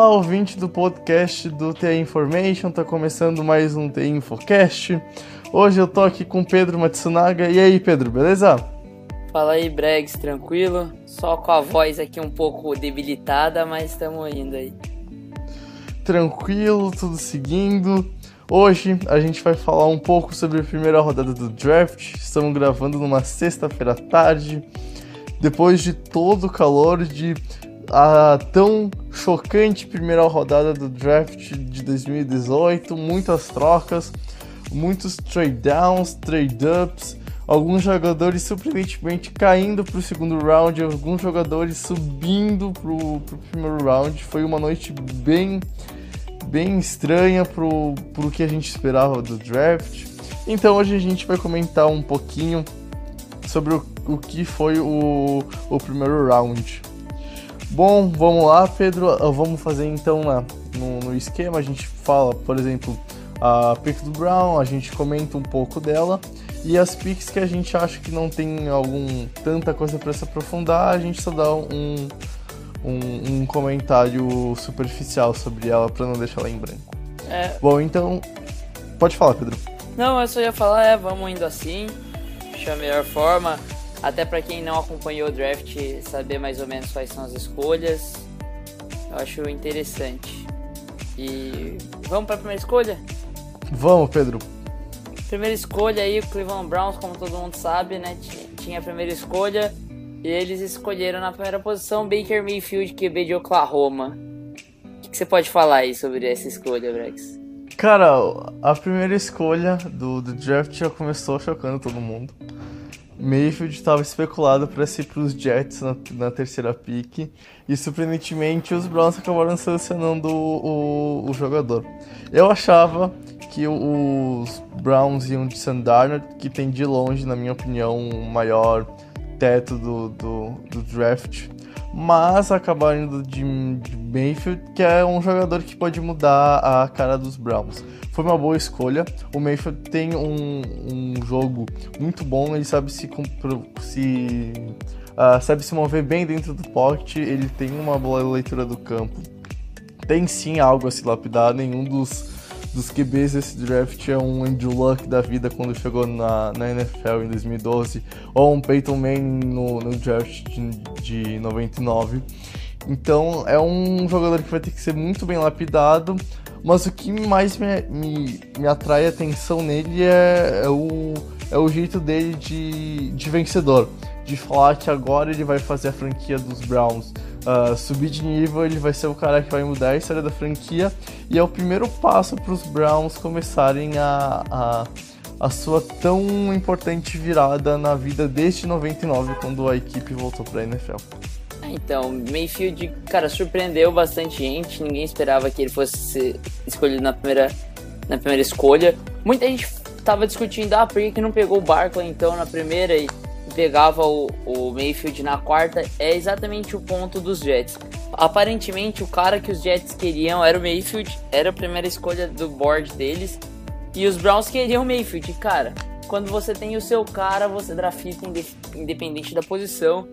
Olá, ouvinte do podcast do TI Information, tá começando mais um TI Infocast. Hoje eu tô aqui com Pedro Matsunaga. E aí, Pedro, beleza? Fala aí, Bregs, tranquilo? Só com a voz aqui um pouco debilitada, mas estamos indo aí. Tranquilo, tudo seguindo. Hoje a gente vai falar um pouco sobre a primeira rodada do draft. Estamos gravando numa sexta-feira à tarde, depois de todo o calor de a tão chocante primeira rodada do draft de 2018, muitas trocas, muitos trade downs, trade ups, alguns jogadores surpreendentemente caindo para o segundo round, alguns jogadores subindo para o primeiro round. Foi uma noite bem bem estranha pro, pro que a gente esperava do draft. Então hoje a gente vai comentar um pouquinho sobre o, o que foi o, o primeiro round. Bom, vamos lá, Pedro. Ah, vamos fazer então na, no, no esquema. A gente fala, por exemplo, a pick do Brown, a gente comenta um pouco dela. E as picks que a gente acha que não tem algum tanta coisa para se aprofundar, a gente só dá um, um, um comentário superficial sobre ela para não deixar ela em branco. É... Bom, então. Pode falar, Pedro. Não, eu só ia falar, é, vamos indo assim. Acho a melhor forma. Até para quem não acompanhou o draft, saber mais ou menos quais são as escolhas. Eu acho interessante. E vamos para a primeira escolha? Vamos, Pedro. Primeira escolha aí, o Cleveland Browns, como todo mundo sabe, né? Tinha a primeira escolha e eles escolheram na primeira posição Baker Mayfield, QB de Oklahoma. O que, você pode falar aí sobre essa escolha, Brex? Cara, a primeira escolha do, do draft já começou chocando todo mundo. Mayfield estava especulado para ser para os Jets na, na, terceira pick e surpreendentemente os Browns acabaram selecionando o, o, o jogador. Eu achava que os Browns iam de Sam Darnold, que tem de longe, na minha opinião, o maior teto do, do, do draft, mas acabaram indo de, de Mayfield, que é um jogador que pode mudar a cara dos Browns foi uma boa escolha. O Mayfield tem um, um jogo muito bom, ele sabe se, se uh, sabe se mover bem dentro do pocket, ele tem uma boa leitura do campo. Tem sim algo a se lapidar, nenhum dos, dos QBs desse draft é um Andrew Luck da vida quando chegou na, na NFL em 2012, ou um Peyton Manning no, no draft de, de 99. Então é um jogador que vai ter que ser muito bem lapidado. Mas o que mais me, me, me atrai a atenção nele é, é, o, é o jeito dele de, de vencedor. De falar que agora ele vai fazer a franquia dos Browns uh, subir de nível, ele vai ser o cara que vai mudar a história da franquia. E é o primeiro passo para os Browns começarem a, a, a sua tão importante virada na vida desde 99, quando a equipe voltou para a NFL. Então, Mayfield, cara, surpreendeu bastante gente. Ninguém esperava que ele fosse escolhido na primeira, na primeira escolha. Muita gente tava discutindo, ah, por que não pegou o Barkley então na primeira e pegava o, o Mayfield na quarta? É exatamente o ponto dos Jets. Aparentemente, o cara que os Jets queriam era o Mayfield, era a primeira escolha do board deles. E os Browns queriam o Mayfield. Cara, quando você tem o seu cara, você drafta independente da posição.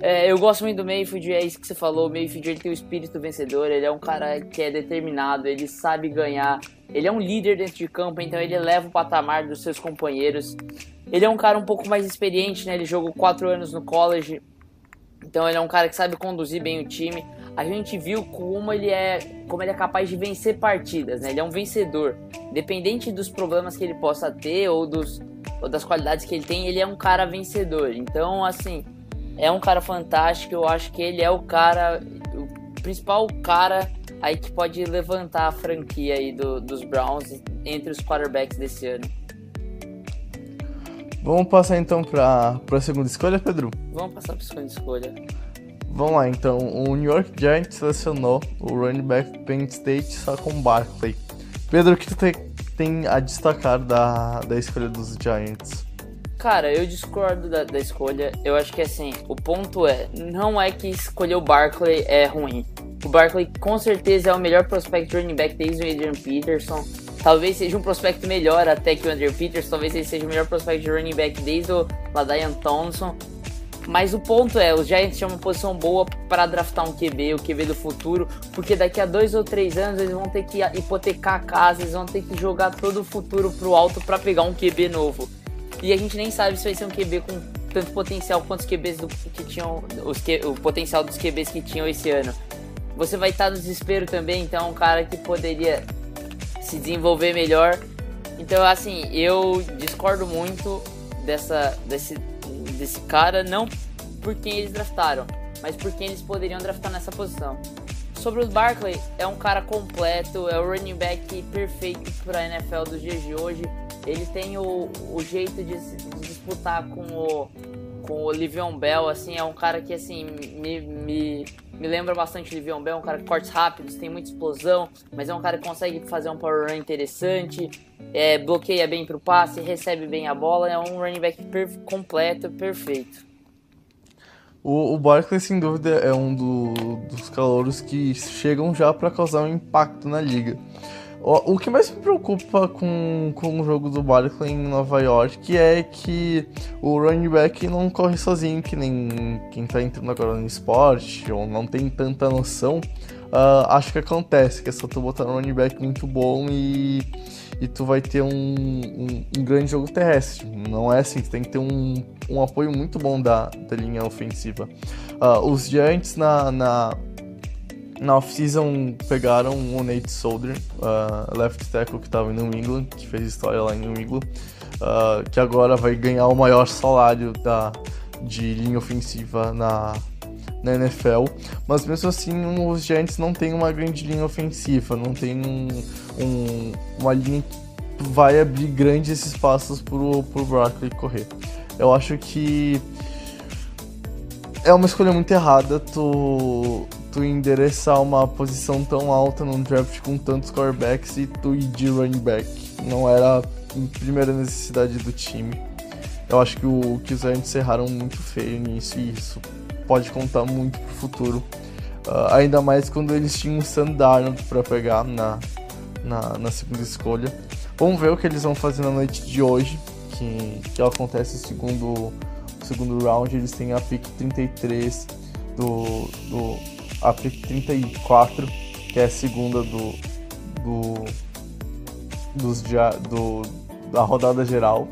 É, eu gosto muito do Mayfield, é isso que você falou. O Mayfield ele tem o espírito vencedor, ele é um cara que é determinado, ele sabe ganhar, ele é um líder dentro de campo, então ele leva o patamar dos seus companheiros. Ele é um cara um pouco mais experiente, né? Ele jogou quatro anos no college, então ele é um cara que sabe conduzir bem o time. A gente viu como ele é, como ele é capaz de vencer partidas, né? Ele é um vencedor, independente dos problemas que ele possa ter ou dos ou das qualidades que ele tem, ele é um cara vencedor. Então, assim, é um cara fantástico. Eu acho que ele é o cara, o principal cara aí que pode levantar a franquia aí do, dos Browns entre os quarterbacks desse ano. Vamos passar então para a segunda escolha, Pedro? Vamos passar para a segunda escolha. Vamos lá, então. O New York Giants selecionou o running back Penn State Saquon Barkley. Pedro, o que tu tem, a destacar da, da escolha dos Giants? Cara, eu discordo da, da, escolha. Eu acho que assim, o ponto é, não é que escolher o Barkley é ruim. O Barkley com certeza é o melhor prospect running back desde o Adrian Peterson. Talvez seja um prospect melhor até que o Andrew Peters. Talvez ele seja o melhor prospect de running back desde o Ladaian Thompson. Mas o ponto é, os Giants tinham uma posição boa para draftar um QB, o QB do futuro, porque daqui a dois ou três anos eles vão ter que hipotecar a casa, eles vão ter que jogar todo o futuro pro alto para pegar um QB novo. E a gente nem sabe se vai ser um QB com tanto potencial quanto os QBs do, que tinham, os, o potencial dos QBs que tinham esse ano. Você vai estar no desespero também, então é um cara que poderia se desenvolver melhor. Então, assim, eu discordo muito dessa, desse, desse cara, não por quem eles draftaram, mas por quem eles poderiam draftar nessa posição. Sobre o Barkley, é um cara completo, é o running back perfeito para a NFL dos dias de hoje. Ele tem o, o jeito de, de disputar com o, com o Livion Bell, assim, é um cara que, assim, me, me, me lembra bastante o Livion Bell, um cara que cortes rápidos, tem muita explosão, mas é um cara que consegue fazer um power run interessante, é, bloqueia bem pro passe, recebe bem a bola, é um running back completo, perfeito. O, o Barkley, sem dúvida, é um do, dos calouros que chegam já para causar um impacto na liga. O, que mais me preocupa com, com o jogo do Barkley em Nova York é que o running back não corre sozinho, que nem quem tá entrando agora no esporte, ou não tem tanta noção. Uh, acho que acontece, que é só tu botar um running back muito bom e e tu vai ter um, um, um, grande jogo terrestre. Não é assim, tu tem que ter um, um apoio muito bom da, da linha ofensiva. Uh, os Giants na, na, na off-season pegaram o Nate Solder, uh, left tackle que estava em New England, que fez história lá em New England, uh, que agora vai ganhar o maior salário da, de linha ofensiva na, na NFL, mas mesmo assim os Giants não tem uma grande linha ofensiva, não tem um, um, uma linha que vai abrir grandes espaços pro, pro Barkley correr. Eu acho que é uma escolha muito errada tu, tu endereçar uma posição tão alta num draft com tantos quarterbacks e tu ir de running back. Não era a primeira necessidade do time. Eu acho que, o, que os Giants erraram muito feio nisso e isso pode contar muito pro futuro. Uh, ainda mais quando eles tinham o Sam Darnold para pegar na, na, na, segunda escolha. Vamos ver o que eles vão fazer na noite de hoje, que, que acontece o segundo, segundo round. Eles têm a pick 33 do, do a pick 34, que é a segunda do, do, dos, do, da rodada geral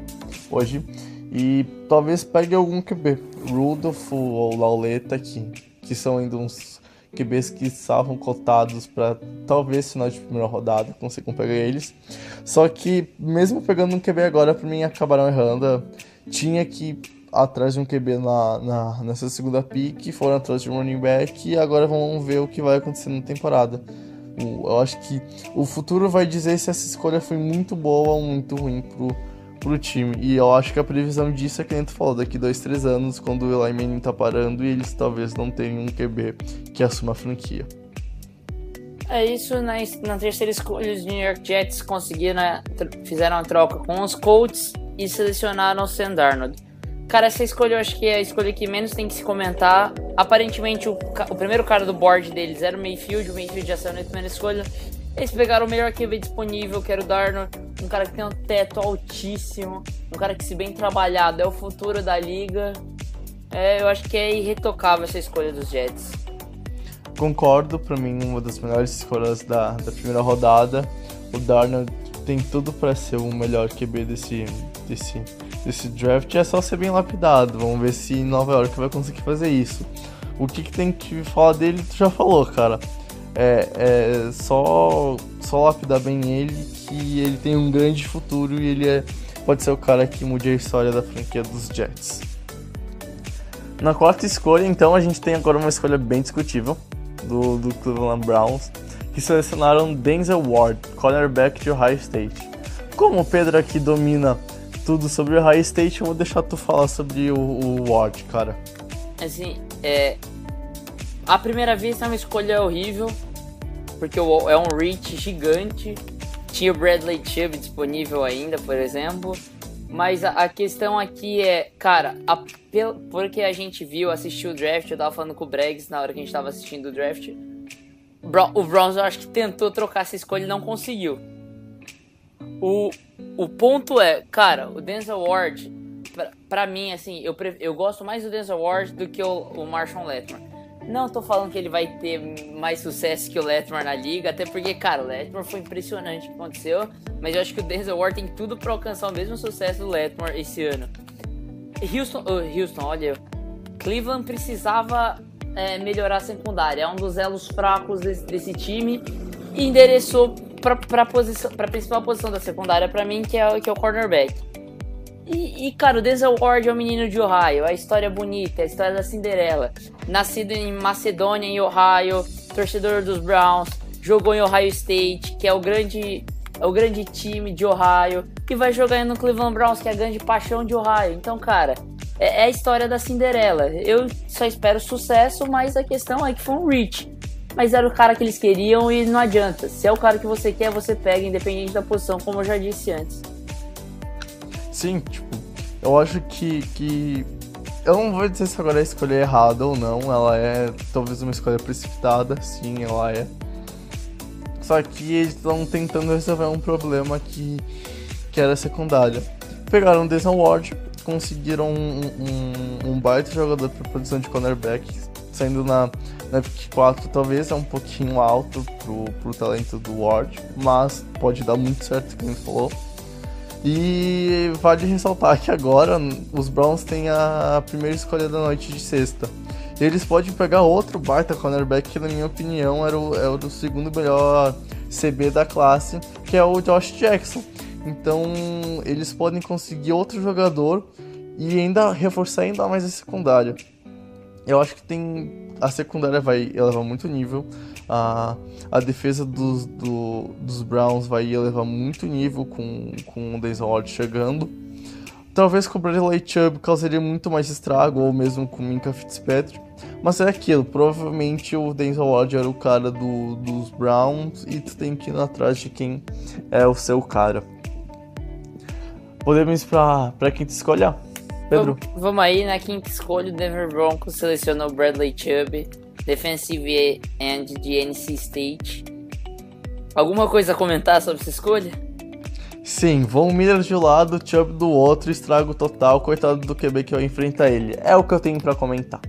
hoje. E talvez pegue algum QB, Rudolph ou Lauleta, que, que são ainda uns QBs que estavam cotados para talvez final de primeira rodada, consigam pegar eles. Só que, mesmo pegando um QB agora, para mim acabaram errando. Tinha que atrás de um QB na, na, nessa segunda pick, foram atrás de um running back e agora vamos ver o que vai acontecer na temporada. Eu acho que o futuro vai dizer se essa escolha foi muito boa ou muito ruim pro pro time. E eu acho que a previsão disso é que a gente falou, daqui dois, três anos, quando o Eli Manning tá parando e eles talvez não tenham um QB que assuma a franquia. É isso, na, na terceira escolha, os New York Jets conseguiram, né, fizeram a troca com os Colts e selecionaram o Sam Darnold. Cara, essa escolha eu acho que é a escolha que menos tem que se comentar. Aparentemente, o, o primeiro cara do board deles era o Mayfield, o Mayfield já saiu na primeira escolha. Eles pegaram o melhor QB disponível, que era o Darnold, um cara que tem um teto altíssimo, um cara que, se bem trabalhado, é o futuro da liga. É, eu acho que é irretocável essa escolha dos Jets. Concordo, para mim, uma das melhores escolhas da, da primeira rodada. O Darnold tem tudo para ser o melhor QB desse, desse, desse draft. É só ser bem lapidado. Vamos ver se Nova York vai conseguir fazer isso. O que, que tem que falar dele, tu já falou, cara é, é só, só lapidar bem ele que ele tem um grande futuro e ele é, pode ser o cara que mude a história da franquia dos Jets. Na quarta escolha, então, a gente tem agora uma escolha bem discutível do, do Cleveland Browns, que selecionaram Denzel Ward, cornerback de Ohio State. Como o Pedro aqui domina tudo sobre o Ohio State, eu vou deixar tu falar sobre o, o Ward, cara. Assim, é, à primeira vista é uma escolha horrível, porque é um reach gigante. Tinha o Bradley Chubb disponível ainda, por exemplo. Mas a, a questão aqui é, cara, a, porque a gente viu, assistiu o draft, eu tava falando com o Bregs na hora que a gente tava assistindo o draft. O Browns eu acho que tentou trocar essa escolha e não conseguiu. O, o ponto é, cara, o Denzel Ward pra, mim, assim, eu, eu gosto mais do Denzel Ward do que o, o Marshall Letmore. Não tô falando que ele vai ter mais sucesso que o Letmore na liga, até porque, cara, o Letmore foi impressionante o que aconteceu, mas eu acho que o Denzel Ward tem tudo para alcançar o mesmo sucesso do Letmore esse ano. Houston, oh, Houston, olha, Cleveland precisava é, melhorar a secundária, é um dos elos fracos desse, desse time e endereçou para a principal posição da secundária para mim, que é, que é o cornerback. E, e, cara, o Denzel Ward é um menino de Ohio, a história é bonita, a história da Cinderela. Nascido em Macedônia, em Ohio, torcedor dos Browns, jogou em Ohio State, que é o grande, é o grande time de Ohio, e vai jogar no Cleveland Browns, que é a grande paixão de Ohio. Então, cara, é, é a história da Cinderela. Eu só espero sucesso, mas a questão é que foi um reach. Mas era o cara que eles queriam e não adianta. Se é o cara que você quer, você pega, independente da posição, como eu já disse antes. Sim, tipo, eu acho que, que. Eu não vou dizer se agora é escolha errada ou não. Ela é talvez uma escolha precipitada, sim, ela é. Só que eles estão tentando resolver um problema que, que era secundário. Pegaram o Desmond Ward, conseguiram um, um, um baita jogador para posição de cornerback, saindo na, na pick 4 talvez é um pouquinho alto pro, pro talento do Ward, mas pode dar muito certo, como ele falou. E vale ressaltar que agora os Browns têm a primeira escolha da noite de sexta. Eles podem pegar outro baita cornerback que, na minha opinião, era o, era o segundo melhor CB da classe, que é o Josh Jackson. Então, eles podem conseguir outro jogador e ainda reforçar ainda mais a secundária. Eu acho que tem. A secundária vai elevar muito nível. A, a defesa dos, do, dos Browns vai elevar muito nível com, com o Denzel Ward chegando. Talvez com o Bradley Chubb causaria muito mais estrago, ou mesmo com o Minka Fitzpatrick. Mas é aquilo, provavelmente o Denzel Ward era o cara do, dos Browns e tu tem que ir atrás de quem é o seu cara. Podemos ir pra, pra quinta escolha? Pedro? Vamos aí, na quinta escolha, o Denver Broncos selecionou Bradley Chubb defensive end de NC State. Alguma coisa a comentar sobre essa escolha? Sim, Von Miller de um lado, Chubb do outro, estrago total, coitado do QB que eu enfrenta ele. É o que eu tenho para comentar.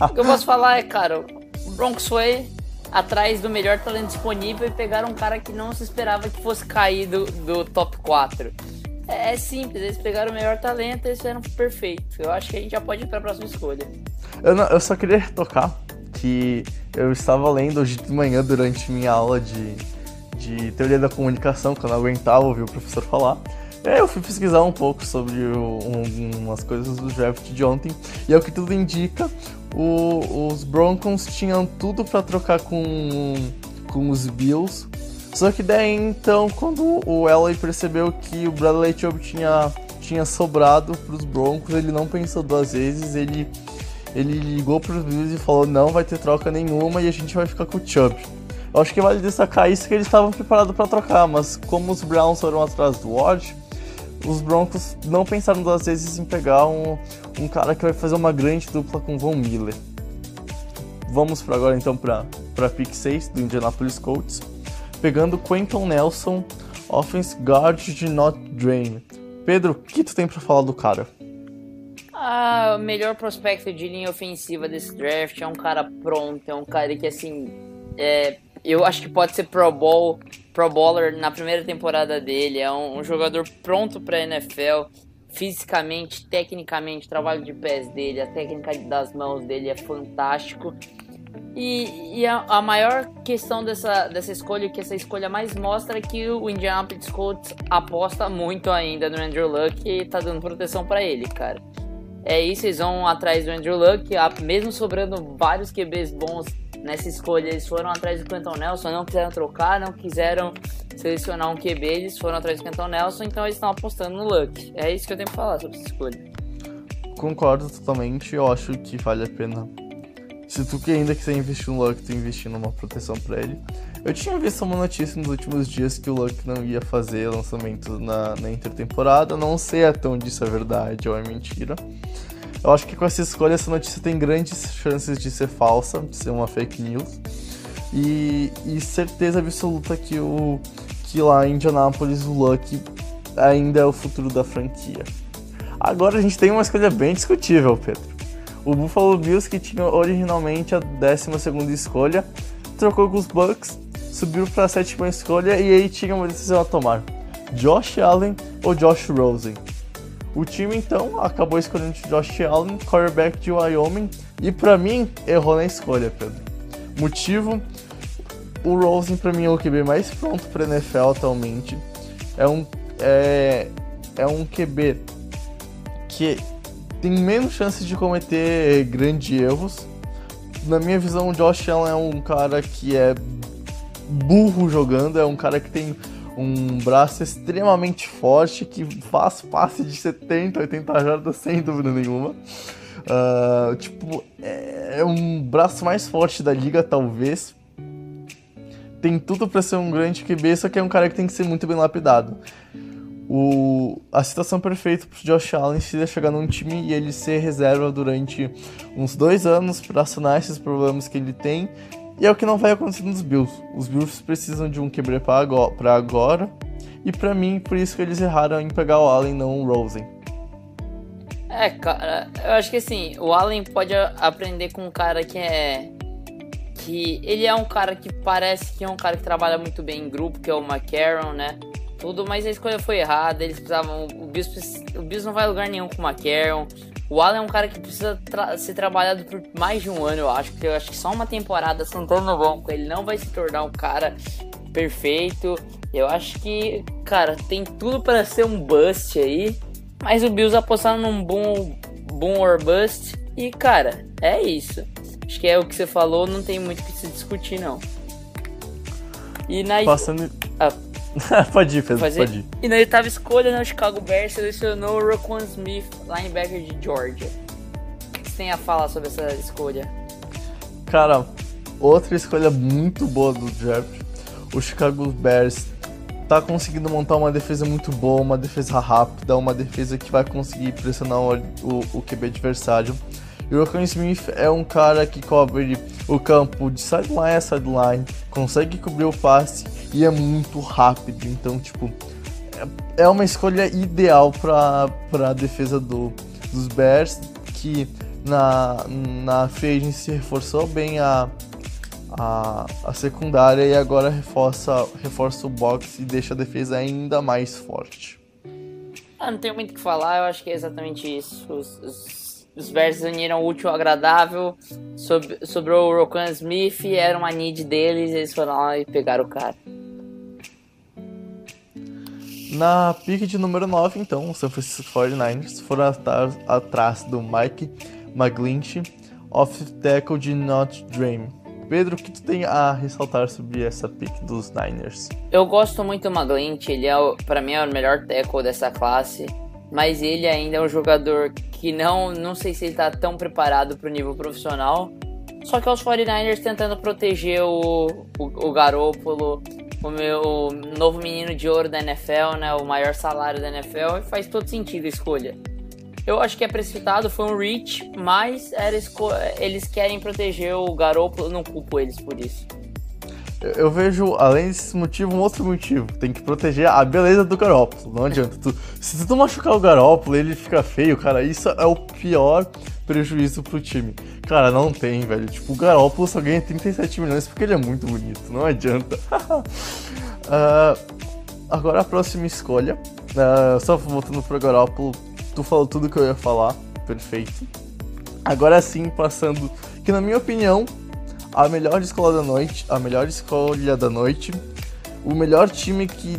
o que eu posso falar é, cara, o Broncos foi atrás do melhor talento disponível e pegaram um cara que não se esperava que fosse cair do, do top 4. É, é simples, eles pegaram o melhor talento e eles fizeram perfeito. Eu acho que a gente já pode ir para a próxima escolha. Eu, não, eu só queria tocar que eu estava lendo hoje de manhã durante minha aula de, de teoria da comunicação, quando eu aguentava ouvir o professor falar. É, eu fui pesquisar um pouco sobre o, um, umas coisas do draft de ontem, e é o que tudo indica, o, os Broncos tinham tudo para trocar com, com os Bills. Só que daí então, quando o Elway percebeu que o Bradley Chubb tinha, tinha sobrado para os Broncos, ele não pensou duas vezes, ele ele ligou pros Bills e falou: não vai ter troca nenhuma e a gente vai ficar com o Chubb. Eu acho que vale destacar isso que eles estavam preparados para trocar, mas como os Browns foram atrás do Ward, os Broncos não pensaram duas vezes em pegar um, um cara que vai fazer uma grande dupla com Von Miller. Vamos para agora então para para pick 6 do Indianapolis Colts, pegando Quentin Nelson, offense guard de Notre Dame. Pedro, o que tu tem para falar do cara? Ah, o melhor prospecto de linha ofensiva desse draft é um cara pronto, é um cara que assim. É, eu acho que pode ser Pro Bowl, Pro Bowler na primeira temporada dele. É um, um jogador pronto para NFL, fisicamente, tecnicamente, o trabalho de pés dele, a técnica das mãos dele é fantástico. E, e a, a, maior questão dessa, dessa escolha, que essa escolha mais mostra, é que o Indianapolis Colts aposta muito ainda no Andrew Luck e tá dando proteção para ele, cara. É isso, eles vão atrás do Andrew Luck, mesmo sobrando vários QBs bons nessa escolha, eles foram atrás do Quentin Nelson, não quiseram trocar, não quiseram selecionar um QB, eles foram atrás do Quentin Nelson, então eles estão apostando no Luck. É isso que eu tenho pra falar sobre essa escolha. Concordo totalmente, eu acho que vale a pena. Se tu que ainda quiser investir no Luck, tu investir numa proteção para ele. Eu tinha visto uma notícia nos últimos dias que o Luck não ia fazer lançamento na, na intertemporada. Não sei até onde isso é verdade ou é mentira. Eu acho que com essa escolha, essa notícia tem grandes chances de ser falsa, de ser uma fake news. E, e certeza absoluta que, o, que lá em Indianápolis o Luck ainda é o futuro da franquia. Agora a gente tem uma escolha bem discutível, Pedro. O Buffalo Bills, que tinha originalmente a 12 escolha, trocou com os Bucks, subiu para a sétima escolha e aí tinha uma decisão a tomar: Josh Allen ou Josh Rosen. O time então acabou escolhendo Josh Allen, quarterback de Wyoming, e para mim errou na escolha, Pedro. Motivo: o Rosen para mim é o QB mais pronto para NFL atualmente. É um é, é um QB que tem menos chances de cometer grandes erros. Na minha visão, o Josh Allen é um cara que é burro jogando, é um cara que tem um braço extremamente forte, que faz passe de 70, 80 jardas sem dúvida nenhuma. Uh, tipo, é, é um braço mais forte da liga, talvez. Tem tudo para ser um grande QB, só que é um cara que tem que ser muito bem lapidado o, a situação perfeita para Josh Allen seria chegar num time e ele ser reserva durante uns dois anos para sanar esses problemas que ele tem. E é o que não vai acontecer nos Bills. Os Bills precisam de um quebrar para agora. E para mim, por isso que eles erraram em pegar o Allen, não o Rosen. É, cara, eu acho que assim, o Allen pode aprender com um cara que é. Que ele é um cara que parece que é um cara que trabalha muito bem em grupo, que é o McCarron, né? Tudo, mas a escolha foi errada. Eles precisavam. O Bills, o Bills não vai a lugar nenhum com o McCarron. O Allen é um cara que precisa tra ser trabalhado por mais de um ano, eu acho. Porque eu acho que só uma temporada sentando no banco ele não vai se tornar um cara perfeito. Eu acho que, cara, tem tudo para ser um bust aí. Mas o Bills apostaram num boom, boom or bust. E, cara, é isso. Acho que é o que você falou, não tem muito o que se discutir, não. E na. Passando. Ah, pode ir, Pedro, Fazer... pode ir. E oitava escolha, no Chicago Bears selecionou o Roquan Smith, linebacker de Georgia. O que você tem a falar sobre essa escolha? Cara, outra escolha muito boa do draft. O Chicago Bears tá conseguindo montar uma defesa muito boa, uma defesa rápida, uma defesa que vai conseguir pressionar o, o, o QB adversário. E o Roquan Smith é um cara que cobre o campo de sideline a sideline, consegue cobrir o passe e é muito rápido. Então, tipo, é, é uma escolha ideal para a defesa do, dos Bears, que na, na free agency reforçou bem a, a, a secundária e agora reforça, reforça o box e deixa a defesa ainda mais forte. Ah, não tenho muito o que falar, eu acho que é exatamente isso. Os, os os Bears uniram o útil ao agradável. Sob, sobrou o Rokan Smith, era uma need deles, eles foram lá e pegaram o cara. Na pick de número 9, então, os San Francisco 49ers foram atrás do Mike McGlinchey, off tackle de Notre Dame. Pedro, o que tu tem a ressaltar sobre essa pick dos Niners? Eu gosto muito do McGlinchey, ele é, para mim, é o melhor tackle dessa classe mas ele ainda é um jogador que não, não sei se ele está tão preparado para o nível profissional. Só que os 49ers tentando proteger o, o, o Garópolo, o meu novo menino de ouro da NFL, né, o maior salário da NFL, e faz todo sentido a escolha. Eu acho que é precipitado, foi um reach, mas era eles querem proteger o Garópolo, não culpo eles por isso. Eu vejo, além desse motivo, um outro motivo. Tem que proteger a beleza do Garópolo. Não adianta. Tu, se tu machucar o Garópolo, ele fica feio, cara. Isso é o pior prejuízo pro time. Cara, não tem, velho. Tipo, o Garópolo só ganha 37 milhões porque ele é muito bonito. Não adianta. uh, agora a próxima escolha. Uh, só voltando pro Garópolo. Tu falou tudo que eu ia falar. Perfeito. Agora sim, passando. Que na minha opinião, a melhor escola da noite, a melhor escolha da noite, o melhor time que,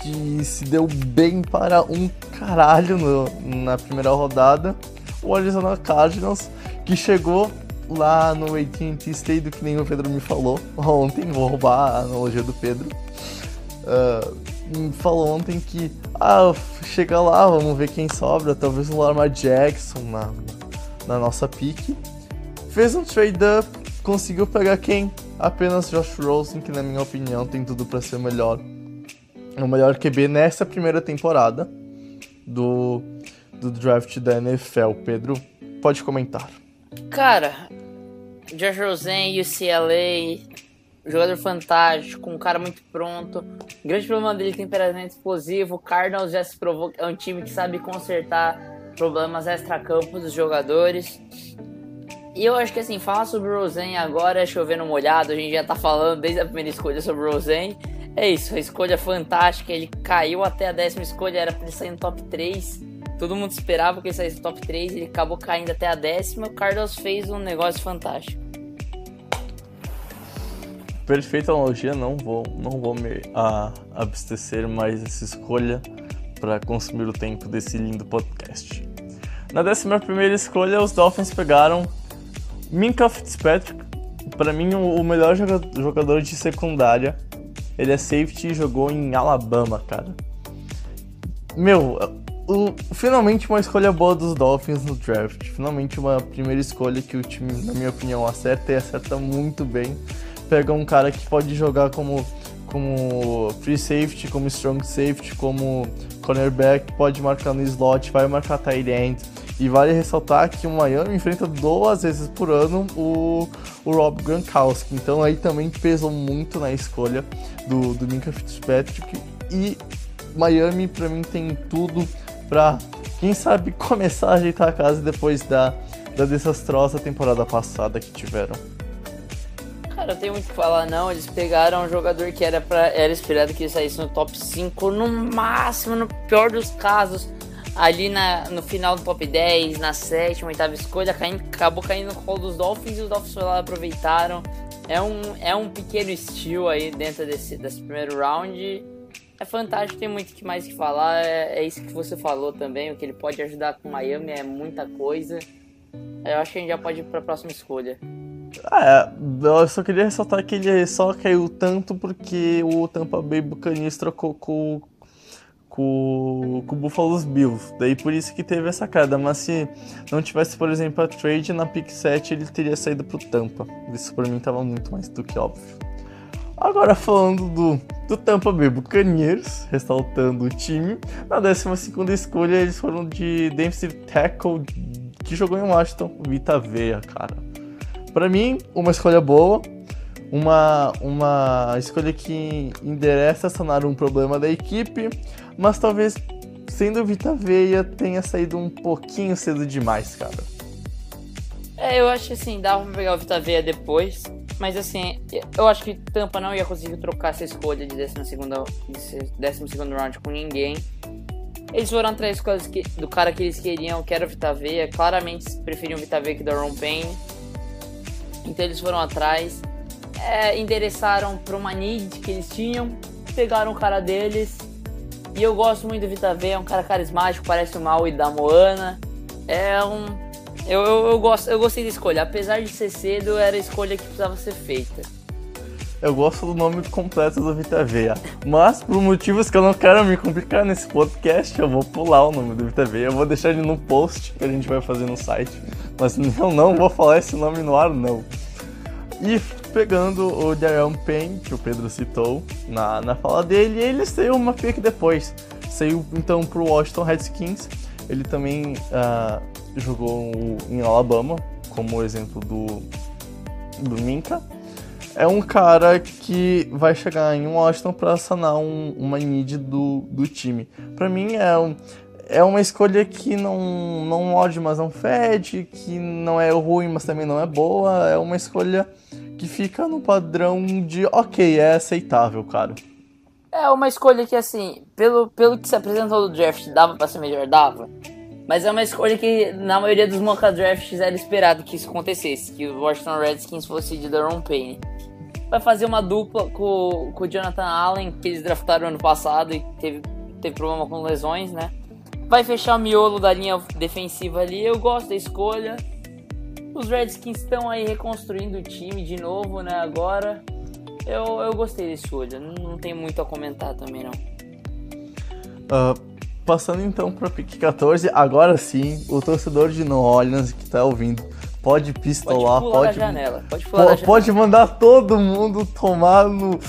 que se deu bem para um caralho no, na primeira rodada, o Arizona Cardinals, que chegou lá no AT&T Stadium, que nem o Pedro me falou ontem, vou roubar a analogia do Pedro, uh, falou ontem que, ah, chega lá, vamos ver quem sobra, talvez o Lamar Jackson na, na nossa pique, fez um trade-up conseguiu pegar quem? Apenas Josh Rosen, que na minha opinião tem tudo para ser o melhor, o melhor QB nessa primeira temporada do, do draft da NFL. Pedro, pode comentar. Cara, Josh Rosen, UCLA, jogador fantástico, um cara muito pronto. Grande problema dele é temperamento explosivo. O Cardinals já se provou é um time que sabe consertar problemas extra-campo dos jogadores. E eu acho que assim, falar sobre o Rosen agora é chovendo molhado, a gente já tá falando desde a primeira escolha sobre o Rosen. É isso, a escolha fantástica, ele caiu até a décima escolha, era pra ele sair no top 3. Todo mundo esperava que ele saísse no top 3, ele acabou caindo até a décima. O Carlos fez um negócio fantástico. Perfeita analogia, não vou, não vou me a, abastecer mais essa escolha para consumir o tempo desse lindo podcast. Na décima primeira escolha, os Dolphins pegaram Minka Fitzpatrick, para mim o melhor jogador de secundária. Ele é safety e jogou em Alabama, cara. Meu, o, finalmente uma escolha boa dos Dolphins no draft. Finalmente uma primeira escolha que o time, na minha opinião, acerta e acerta muito bem. Pega um cara que pode jogar como, como free safety, como strong safety, como cornerback, pode marcar no slot, vai marcar tight end. E vale ressaltar que o Miami enfrenta duas vezes por ano o, o Rob Gronkowski. Então aí também pesou muito na escolha do, do Minka Fitzpatrick. E Miami, para mim, tem tudo para, quem sabe, começar a ajeitar a casa depois da, da desastrosa temporada passada que tiveram. Cara, eu tenho muito que falar, não. Eles pegaram um jogador que era, pra, era esperado que ele saísse no top 5, no máximo, no pior dos casos, ali na, no final do top 10, na sétima, oitava escolha, caindo, acabou caindo no colo dos Dolphins e os Dolphins lá aproveitaram. É um, é um pequeno estilo aí dentro desse, desse primeiro round é fantástico, tem muito que mais que falar. É, é, isso que você falou também. O que ele pode ajudar com Miami é muita coisa. Eu acho que a gente já pode ir para a próxima escolha. Ah, é, eu só queria ressaltar que ele só caiu tanto porque o Tampa Bay Buccaneers trocou com, com, com o Buffalo Bills. Daí por isso que teve essa queda. Mas se não tivesse, por exemplo, a trade na pick 7, ele teria saído pro Tampa. Isso por mim tava muito mais do que óbvio. Agora falando do, do Tampa Bay Buccaneers, ressaltando o time, na 12 escolha eles foram de defensive tackle que jogou em Washington, Vita Veia, cara. Para mim, uma escolha boa, uma, uma escolha que endereça sanar um problema da equipe, mas talvez sendo Vita Veia tenha saído um pouquinho cedo demais, cara. É, eu acho assim, dava pra pegar o Vita Veia depois, mas assim, eu acho que Tampa não ia conseguir trocar essa escolha de 12 round com ninguém. Eles foram atrás do cara que eles queriam, que era o Vitaveia. Claramente preferiam o Vitaveia que o Daron Payne. Então eles foram atrás. É, endereçaram para uma need que eles tinham. Pegaram o cara deles. E eu gosto muito do Vitaveia. É um cara carismático, parece o Maui da Moana. É um eu, eu, eu, gosto, eu gostei da escolha. Apesar de ser cedo, era a escolha que precisava ser feita. Eu gosto do nome completo do Vita Veia. Mas, por motivos que eu não quero me complicar nesse podcast, eu vou pular o nome do Vita Veia. Eu vou deixar ele no post que a gente vai fazer no site. Mas eu não vou falar esse nome no ar, não. E pegando o Darren Payne, que o Pedro citou na, na fala dele, ele saiu uma pick depois. Saiu então pro Washington Redskins. Ele também uh, jogou em Alabama, como exemplo do, do Minka. É um cara que vai chegar em Washington para sanar um, uma need do, do time. Para mim é, é uma escolha que não, não morde, mas não fede, que não é ruim, mas também não é boa. É uma escolha que fica no padrão de ok, é aceitável, cara. É uma escolha que, assim, pelo, pelo que se apresentou do draft, dava pra ser melhor? Dava. Mas é uma escolha que na maioria dos mock drafts era esperado que isso acontecesse, que o Washington Redskins fosse de Daron Payne. Vai fazer uma dupla com, com o Jonathan Allen, que eles draftaram ano passado e teve, teve problema com lesões, né? Vai fechar o miolo da linha defensiva ali. Eu gosto da escolha. Os Redskins estão aí reconstruindo o time de novo, né? Agora. Eu, eu gostei da escolha. Não, tem muito a comentar também, não. Uh, Passando então para pick 14, agora sim, o torcedor de New Orleans que tá ouvindo pode pistolar, pode pode, janela, pode, pode, pode mandar todo mundo tomar no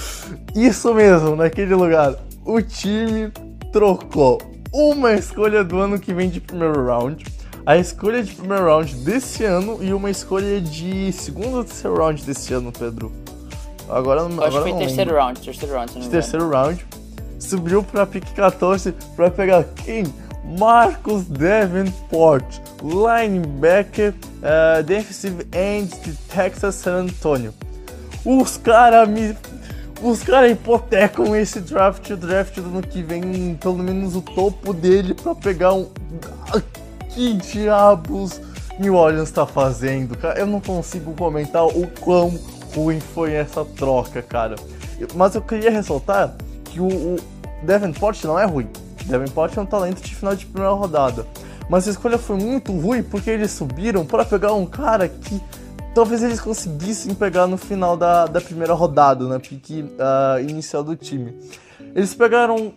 isso mesmo, naquele lugar. O time trocou uma escolha do ano que vem de primeiro round, a escolha de primeiro round desse ano e uma escolha de segundo ou terceiro round desse ano, Pedro. Agora, Acho agora que foi terceiro round, terceiro round. De terceiro round subiu pra pick 14 pra pegar quem? Marcus Davenport, linebacker, uh, defensive end de Texas San Antonio. Os caras me. Os caras hipotecam esse draft, o draft do ano que vem, pelo menos o topo dele, pra pegar um. Que diabos New Orleans tá fazendo, cara? Eu não consigo comentar o quão ruim foi essa troca, cara. Mas eu queria ressaltar que o, o Davenport não é ruim. Davenport é um talento de final de primeira rodada. Mas a escolha foi muito ruim porque eles subiram para pegar um cara que talvez eles conseguissem pegar no final da, da primeira rodada, na pique uh, inicial do time. Eles pegaram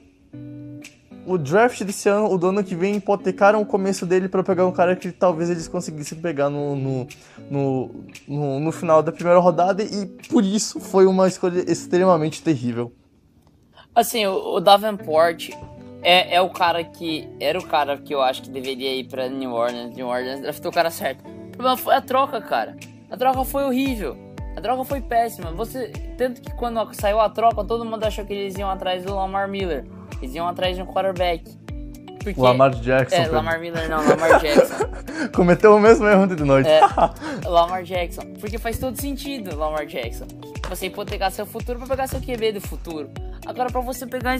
o draft desse ano, o do ano que vem, hipotecaram o começo dele para pegar um cara que talvez eles conseguissem pegar no no, no, no, no, final da primeira rodada e por isso foi uma escolha extremamente terrível. Assim, o, o Davenport é, é o cara que. Era o cara que eu acho que deveria ir pra New Orleans. New Orleans draftou o cara certo. O problema foi a troca, cara. A troca foi horrível. A troca foi péssima. Você. Tanto que quando saiu a troca, todo mundo achou que eles iam atrás do Lamar Miller. Eles iam atrás de um quarterback. Porque, Lamar Jackson. É, Lamar Miller não, Lamar Jackson. Cometeu o mesmo erro de noite. É, Lamar Jackson. Porque faz todo sentido, Lamar Jackson. Você hipotecar seu futuro pra pegar seu QB do futuro. Agora, pra você pegar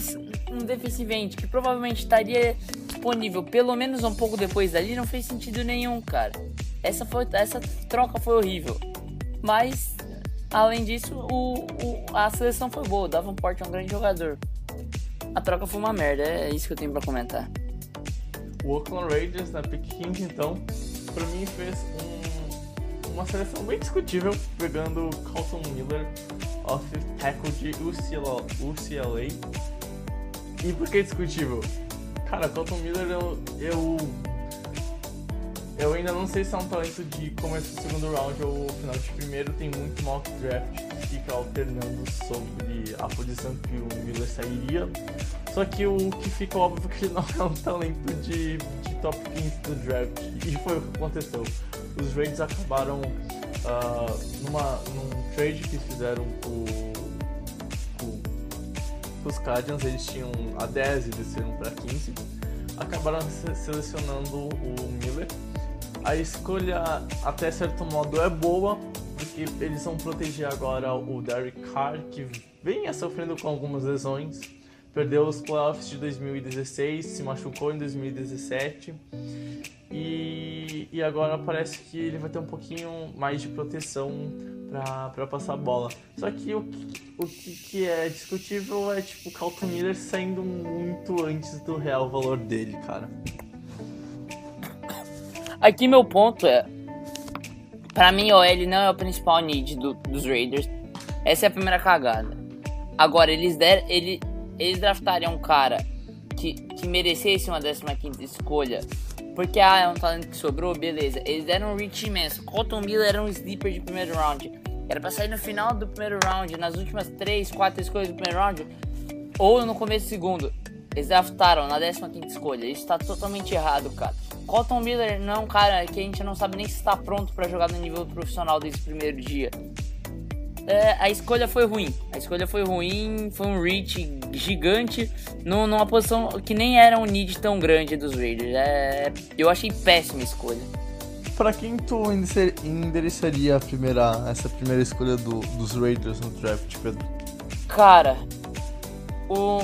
um defensive end que provavelmente estaria disponível pelo menos um pouco depois dali, não fez sentido nenhum, cara. Essa, foi, essa troca foi horrível. Mas, além disso, o, o a seleção foi boa. Dava um porte a um grande jogador. A troca foi uma merda, é isso que eu tenho pra comentar. O Oakland Raiders na pick 15, então, pra mim fez um, uma seleção bem discutível, pegando Carlton Miller, offensive tackle de UCLA, UCLA. E por que discutível? Cara, Carlton Miller eu, eu eu ainda não sei se é um talento de começo do segundo round ou final de primeiro. Tem muito mock draft que fica alternando sobre a posição que o Miller sairia. Só que o que fica óbvio é que não é um talento de, de top 15 do draft. E foi o que aconteceu. Os Raiders acabaram uh, numa, num trade que fizeram com, os Cardinals. Eles tinham a 10 e desceram para 15. Acabaram selecionando o Miller a escolha, até certo modo, é boa, porque eles vão proteger agora o Derek Carr, que vem sofrendo com algumas lesões. Perdeu os playoffs de 2016, se machucou em 2017. E, e agora parece que ele vai ter um pouquinho mais de proteção para passar a bola. Só que o, o que, que é discutível é tipo o Calton Miller saindo muito antes do real valor dele, cara. Aqui meu ponto é. Pra mim, OL não é o principal need do, dos Raiders. Essa é a primeira cagada. Agora, eles der, ele, eles draftariam um cara que, que merecesse uma 15 escolha. Porque, ah, é um talento que sobrou, beleza. Eles deram um reach imenso. Colton Miller era um sleeper de primeiro round. Era pra sair no final do primeiro round, nas últimas 3, 4 escolhas do primeiro round. Ou no começo do segundo. Eles draftaram na 15 escolha. Isso tá totalmente errado, cara. Colton Miller não é um cara que a gente não sabe nem se está pronto para jogar no nível profissional desde o primeiro dia. É, a escolha foi ruim. A escolha foi ruim, foi um reach gigante numa posição que nem era um need tão grande dos Raiders. É, eu achei péssima a escolha. Para quem tu endereçaria a primeira, essa primeira escolha do, dos Raiders no draft, Pedro? Cara, o,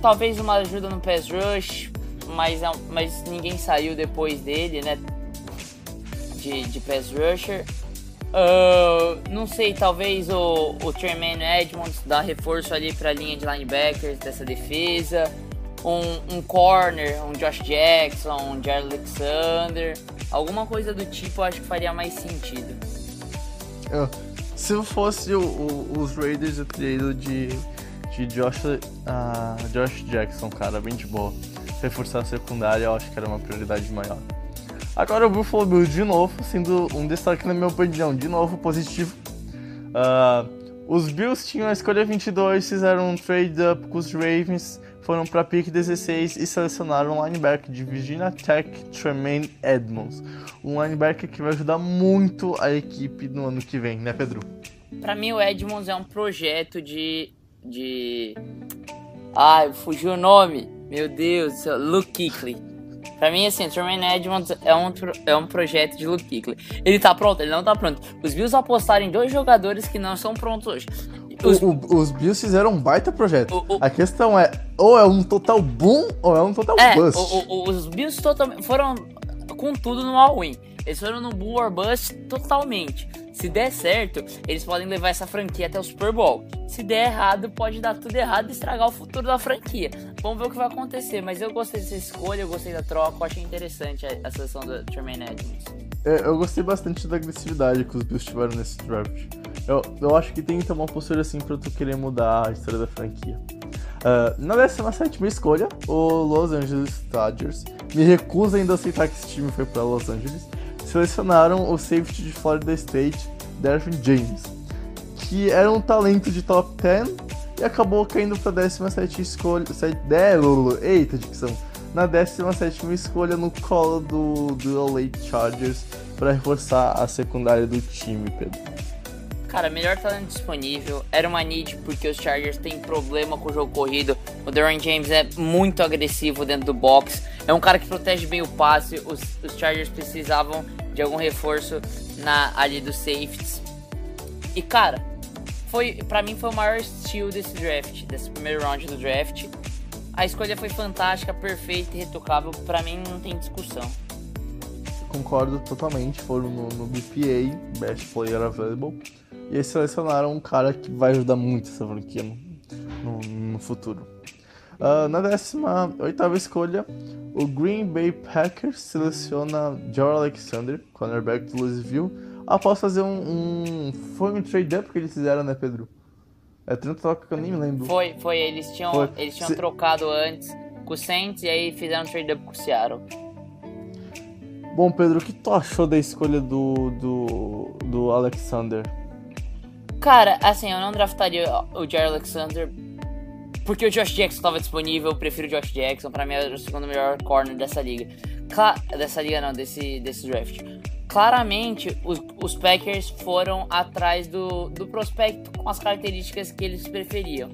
talvez uma ajuda no pass rush, mas, é mas ninguém saiu depois dele, né? De, de pass rusher. Uh, não sei, talvez o, o Tremaine Edmonds dá reforço ali para a linha de linebackers dessa defesa. Um, um corner, um Josh Jackson, um Jared Alexander. Alguma coisa do tipo eu acho que faria mais sentido. Eu, se fosse o, o, os Raiders, eu teria ido de, de Josh, uh, Josh Jackson, cara, bem de boa reforçar a secundária, eu acho que era uma prioridade maior. Agora o Buffalo Bills de novo, sendo um destaque na minha opinião, de novo positivo. Uh, os Bills tinham a escolha 22, fizeram um trade up com os Ravens, foram para pick 16 e selecionaram um linebacker de Virginia Tech, Tremaine Edmonds. Um linebacker que vai ajudar muito a equipe no ano que vem, né, Pedro? Para mim, o Edmonds é um projeto de. de. Ai, fugiu o nome. Meu Deus do céu, Luke Kuechly. Pra mim, assim, Tremaine Edmonds é um, é um projeto de Luke Kuechly. Ele tá pronto? Ele não tá pronto. Os Bills apostaram em dois jogadores que não são prontos hoje. Os, o, o, os Bills fizeram um baita projeto. O, a questão é, ou é um total boom, ou é um total é, bust. os Bills foram com tudo no all-in. Eles foram no boom or bust totalmente. Se der certo, eles podem levar essa franquia até o Super Bowl. Se der errado, pode dar tudo errado e estragar o futuro da franquia. Vamos ver o que vai acontecer. Mas eu gostei dessa escolha, eu gostei da troca, eu achei interessante a, a seleção do Tremaine Edmonds. É, eu gostei bastante da agressividade que os Bills tiveram nesse draft. Eu, eu acho que tem que tomar uma postura assim pra tu querer mudar a história da franquia. Uh, na 17 escolha, o Los Angeles Dodgers. Me recusa ainda a aceitar que esse time foi para Los Angeles selecionaram o safety de Florida State, Dervin James, que era um talento de top 10 e acabou caindo para a 17 escolha. Eita, dicção! Na 17 escolha no colo do, do LA Chargers para reforçar a secundária do time, Pedro. Cara, melhor talento disponível. Era uma need porque os Chargers têm problema com o jogo corrido. O Derwin James é muito agressivo dentro do box. É um cara que protege bem o passe. Os, os Chargers precisavam de algum reforço na ali dos safeties. E cara, foi para mim foi o maior steal desse draft, desse primeiro round do draft. A escolha foi fantástica, perfeita e retocável, para mim não tem discussão. Concordo totalmente, foram no, no BPA, Best Player Available, e eles selecionaram um cara que vai ajudar muito essa franquia no, no, no futuro. Uh, na 18 escolha, o Green Bay Packers seleciona Joe Alexander, cornerback do Louisville, após fazer um, um, Foi um trade-up que eles fizeram, né, Pedro? É tanto troca que eu nem me lembro. Foi, foi. Eles tinham, foi. Eles tinham Se... trocado antes com o Saints e aí fizeram um trade-up com o Seattle. Bom, Pedro, o que tu achou da escolha do, do, do Alexander? Cara, assim, eu não draftaria o Jerry Alexander porque o Josh Jackson estava disponível, eu prefiro o Josh Jackson, para mim é o segundo melhor corner dessa liga. Cla dessa liga não, desse, desse draft. Claramente, os, os Packers foram atrás do, do prospecto com as características que eles preferiam.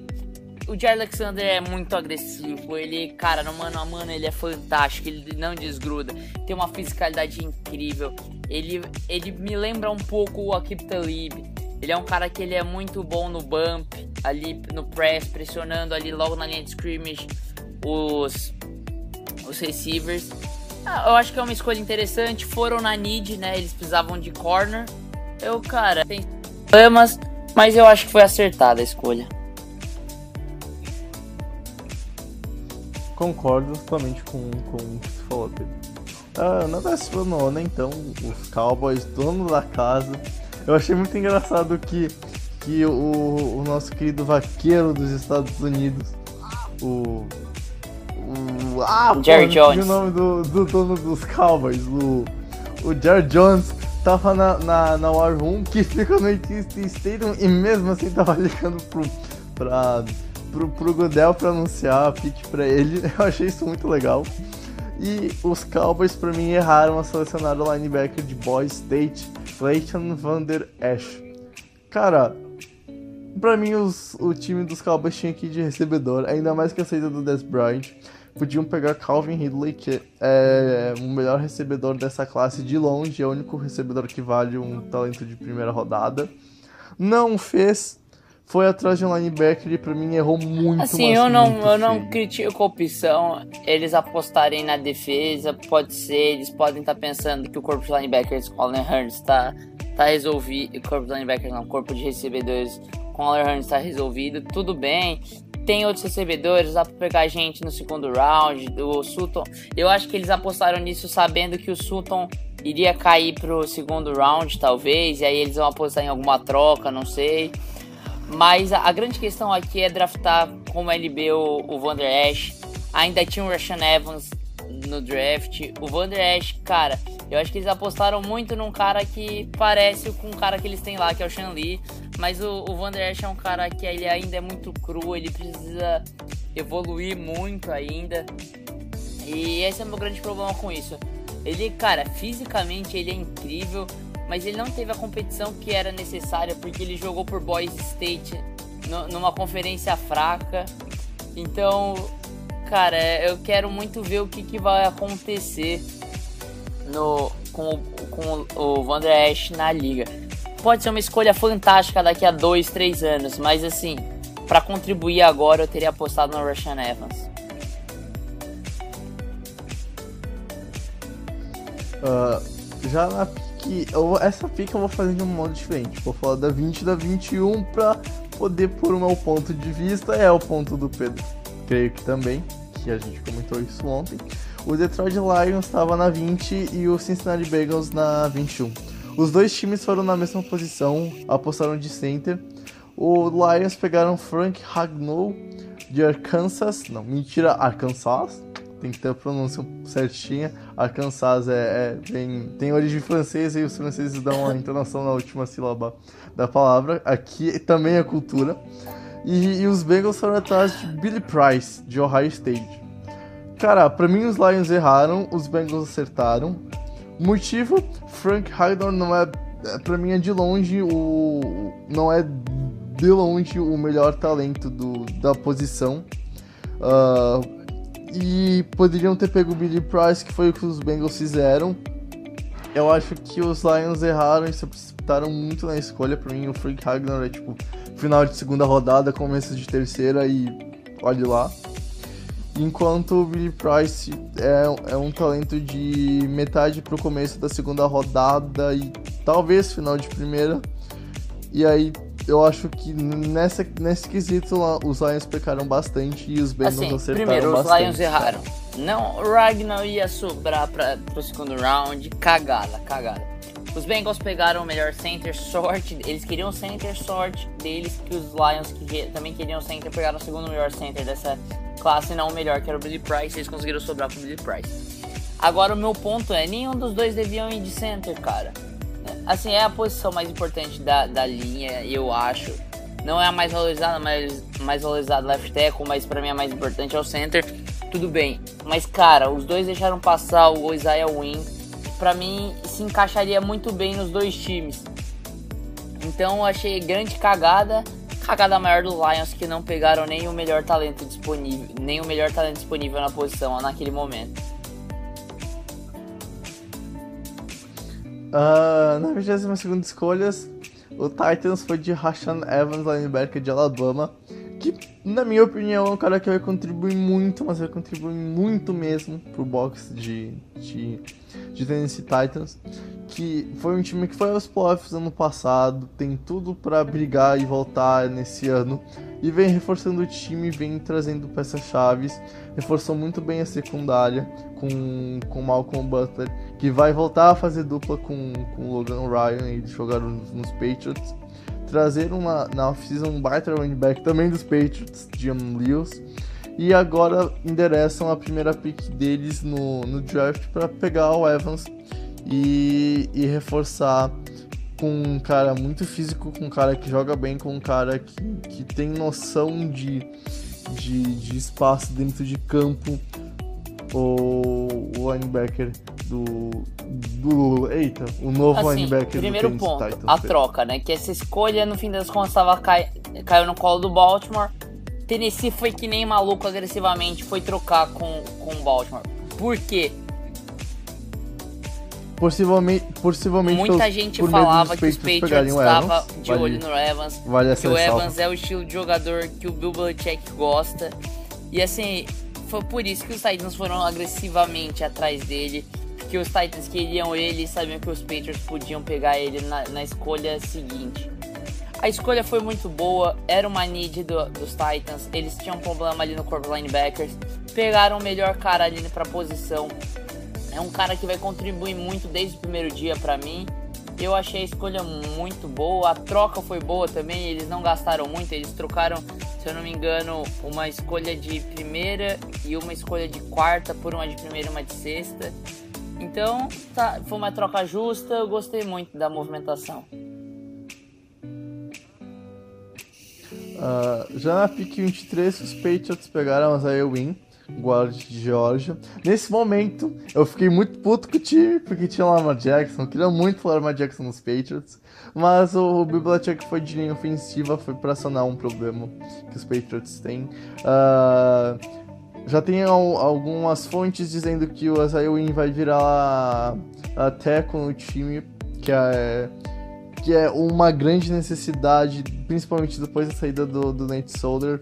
O Jair Alexander é muito agressivo, ele, cara, no mano a mano ele é fantástico, ele não desgruda, tem uma fisicalidade incrível, ele, ele me lembra um pouco o Akib Talib, ele é um cara que ele é muito bom no bump, ali no press, pressionando ali logo na linha de scrimmage os, os receivers. Ah, eu acho que é uma escolha interessante. Foram na need, né? Eles precisavam de corner. Eu, cara, tem problemas, mas eu acho que foi acertada a escolha. Concordo totalmente com, com o que você falou, Pedro. Ah, na décima nona, então, os Cowboys, dono da casa. Eu achei muito engraçado que que o, o nosso querido vaqueiro dos Estados Unidos, o. o ah, Jerry pô, Jones. o nome do, do dono dos Cowboys, o, o Jerry Jones, tava na, na, na War Room, que fica no AT&T Stadium, e mesmo assim tava ligando pro, pra, pro, pro Goodell pra anunciar a pick pra ele. Eu achei isso muito legal. E os Cowboys, pra mim, erraram a selecionar o linebacker de Boy State, Clayton Van Der Esch. Cara, Pra mim, os, o time dos Cowboys tinha que ir de recebedor, ainda mais que a saída do Des Bryant. Podiam pegar Calvin Ridley, que é o melhor recebedor dessa classe de longe, é o único recebedor que vale um talento de primeira rodada. Não fez, foi atrás de um linebacker e pra mim errou muito. Assim, eu não, eu não critico a opção, eles apostarem na defesa, pode ser, eles podem estar tá pensando que o corpo de linebackers com Allen Hurts tá, tá resolvido, corpo de linebackers não, corpo de recebedores com o Aller está resolvido, tudo bem. Tem outros recebedores, dá pra pegar gente no segundo round, o Sutton. Eu acho que eles apostaram nisso sabendo que o Sutton iria cair pro segundo round, talvez, e aí eles vão apostar em alguma troca, não sei. Mas a, a grande questão aqui é draftar como LB o, o Vander Ash. Ainda tinha o Rashan Evans no draft. O Vander Ash, cara, eu acho que eles apostaram muito num cara que parece com o cara que eles têm lá, que é o Shan Lee. Mas o, o Van Der Esch é um cara que ele ainda é muito cru, ele precisa evoluir muito ainda. E esse é o meu grande problema com isso. Ele, cara, fisicamente ele é incrível, mas ele não teve a competição que era necessária porque ele jogou por Boys State numa conferência fraca. Então, cara, eu quero muito ver o que, que vai acontecer no, com, com o Vander Ash na liga. Pode ser uma escolha fantástica daqui a dois, três anos, mas assim, para contribuir agora eu teria apostado no Russian Evans. Uh, já na pique, eu, essa pique eu vou fazer de um modo diferente. Vou falar da 20 e da 21 pra poder pôr o meu ponto de vista. É o ponto do Pedro. Creio que também, que a gente comentou isso ontem. O Detroit Lions estava na 20 e o Cincinnati Bengals na 21. Os dois times foram na mesma posição, apostaram de center. O Lions pegaram Frank Ragnow de Arkansas, não, mentira, Arkansas, tem que ter a pronúncia certinha. Arkansas é, é tem, tem origem francesa e os franceses dão a entonação na última sílaba da palavra. Aqui também é cultura. E, e os Bengals foram atrás de Billy Price, de Ohio State. Cara, pra mim os Lions erraram, os Bengals acertaram. Motivo, Frank Hagdorn não é, é, pra mim é de longe o não é de longe o melhor talento do, da posição. Uh, e poderiam ter pego o Billy Price, que foi o que os Bengals fizeram. Eu acho que os Lions erraram e se precipitaram muito na escolha. Pra mim, o Frank Hagner é tipo final de segunda rodada, começo de terceira e olhe lá. Enquanto o Billy Price é, é um talento de metade pro começo da segunda rodada e talvez final de primeira. E aí eu acho que nessa, nesse quesito os Lions pecaram bastante e os Bengals assim, acertaram primeiro, bastante. os Lions erraram. Não, o Ragnar ia sobrar para pro segundo round, cagada, cagada. Os Bengals pegaram o melhor center, sorte, eles queriam center, sorte deles, que os Lions que também queriam center, pegaram o segundo melhor center dessa classe, não o melhor, que era o Billy Price, eles conseguiram sobrar pro Billy Price. Agora o meu ponto é, nenhum dos dois deviam ir de center, cara. Assim, é a posição mais importante da, da linha, eu acho. Não é a mais valorizada, mas mais valorizada left tackle, mas para mim a mais importante é o center. Tudo bem. Mas, cara, os dois deixaram passar o Isaiah Wynn. Pra mim, se encaixaria muito bem nos dois times. Então, eu achei grande cagada. Cagada maior do Lions que não pegaram nem o melhor talento disponível, nem o melhor talento disponível na posição naquele momento. Uh, na 22 escolha, o Titans foi de Rashan Evans, linebacker de Alabama, que, na minha opinião, é um cara que vai contribuir muito, mas vai contribuir muito mesmo pro box de, de, de Tennessee Titans, que foi um time que foi aos playoffs ano passado, tem tudo para brigar e voltar nesse ano, e vem reforçando o time, vem trazendo peças-chave, reforçou muito bem a secundária com, com Malcolm Butler, que vai voltar a fazer dupla com, com Logan Ryan, eles jogaram nos, nos Patriots. Trazer uma, na off-season um baita running back também dos Patriots, Jim Lewis. E agora endereçam a primeira pick deles no, no draft para pegar o Evans e, e reforçar com um cara muito físico, com um cara que joga bem, com um cara que, que tem noção de, de, de espaço dentro de campo. O, o linebacker do, do. Eita, o novo assim, linebacker primeiro do ponto, Titans, a troca, né? Que essa escolha, no fim das contas, tava cai, caiu no colo do Baltimore. Tennessee foi que nem maluco agressivamente, foi trocar com, com o Baltimore. Por quê? Possivelmente, possivelmente Muita pelos, gente falava que os Patriots estavam de vale, olho no Evans. Vale que o Evans é o estilo de jogador que o Bill Belichick gosta. E assim, foi por isso que os Titans foram agressivamente atrás dele. Que os Titans queriam ele e sabiam que os Patriots podiam pegar ele na, na escolha seguinte. A escolha foi muito boa, era uma need do, dos Titans, eles tinham um problema ali no corpo linebackers, pegaram o melhor cara ali pra posição, é um cara que vai contribuir muito desde o primeiro dia para mim. Eu achei a escolha muito boa, a troca foi boa também, eles não gastaram muito, eles trocaram, se eu não me engano, uma escolha de primeira e uma escolha de quarta por uma de primeira e uma de sexta. Então, tá, foi uma troca justa, eu gostei muito da movimentação. Uh, já na pick 23, os Patriots pegaram a Zaya Win guarda de Georgia. Nesse momento, eu fiquei muito puto com o time, porque tinha o Lamar Jackson. Queria muito o Lamar Jackson nos Patriots. Mas o Bibliotech foi de linha ofensiva, foi pra sanar um problema que os Patriots têm. Uh, já tem al algumas fontes dizendo que o Wynn vai virar até com o time, que é, que é uma grande necessidade, principalmente depois da saída do, do Nate Solder.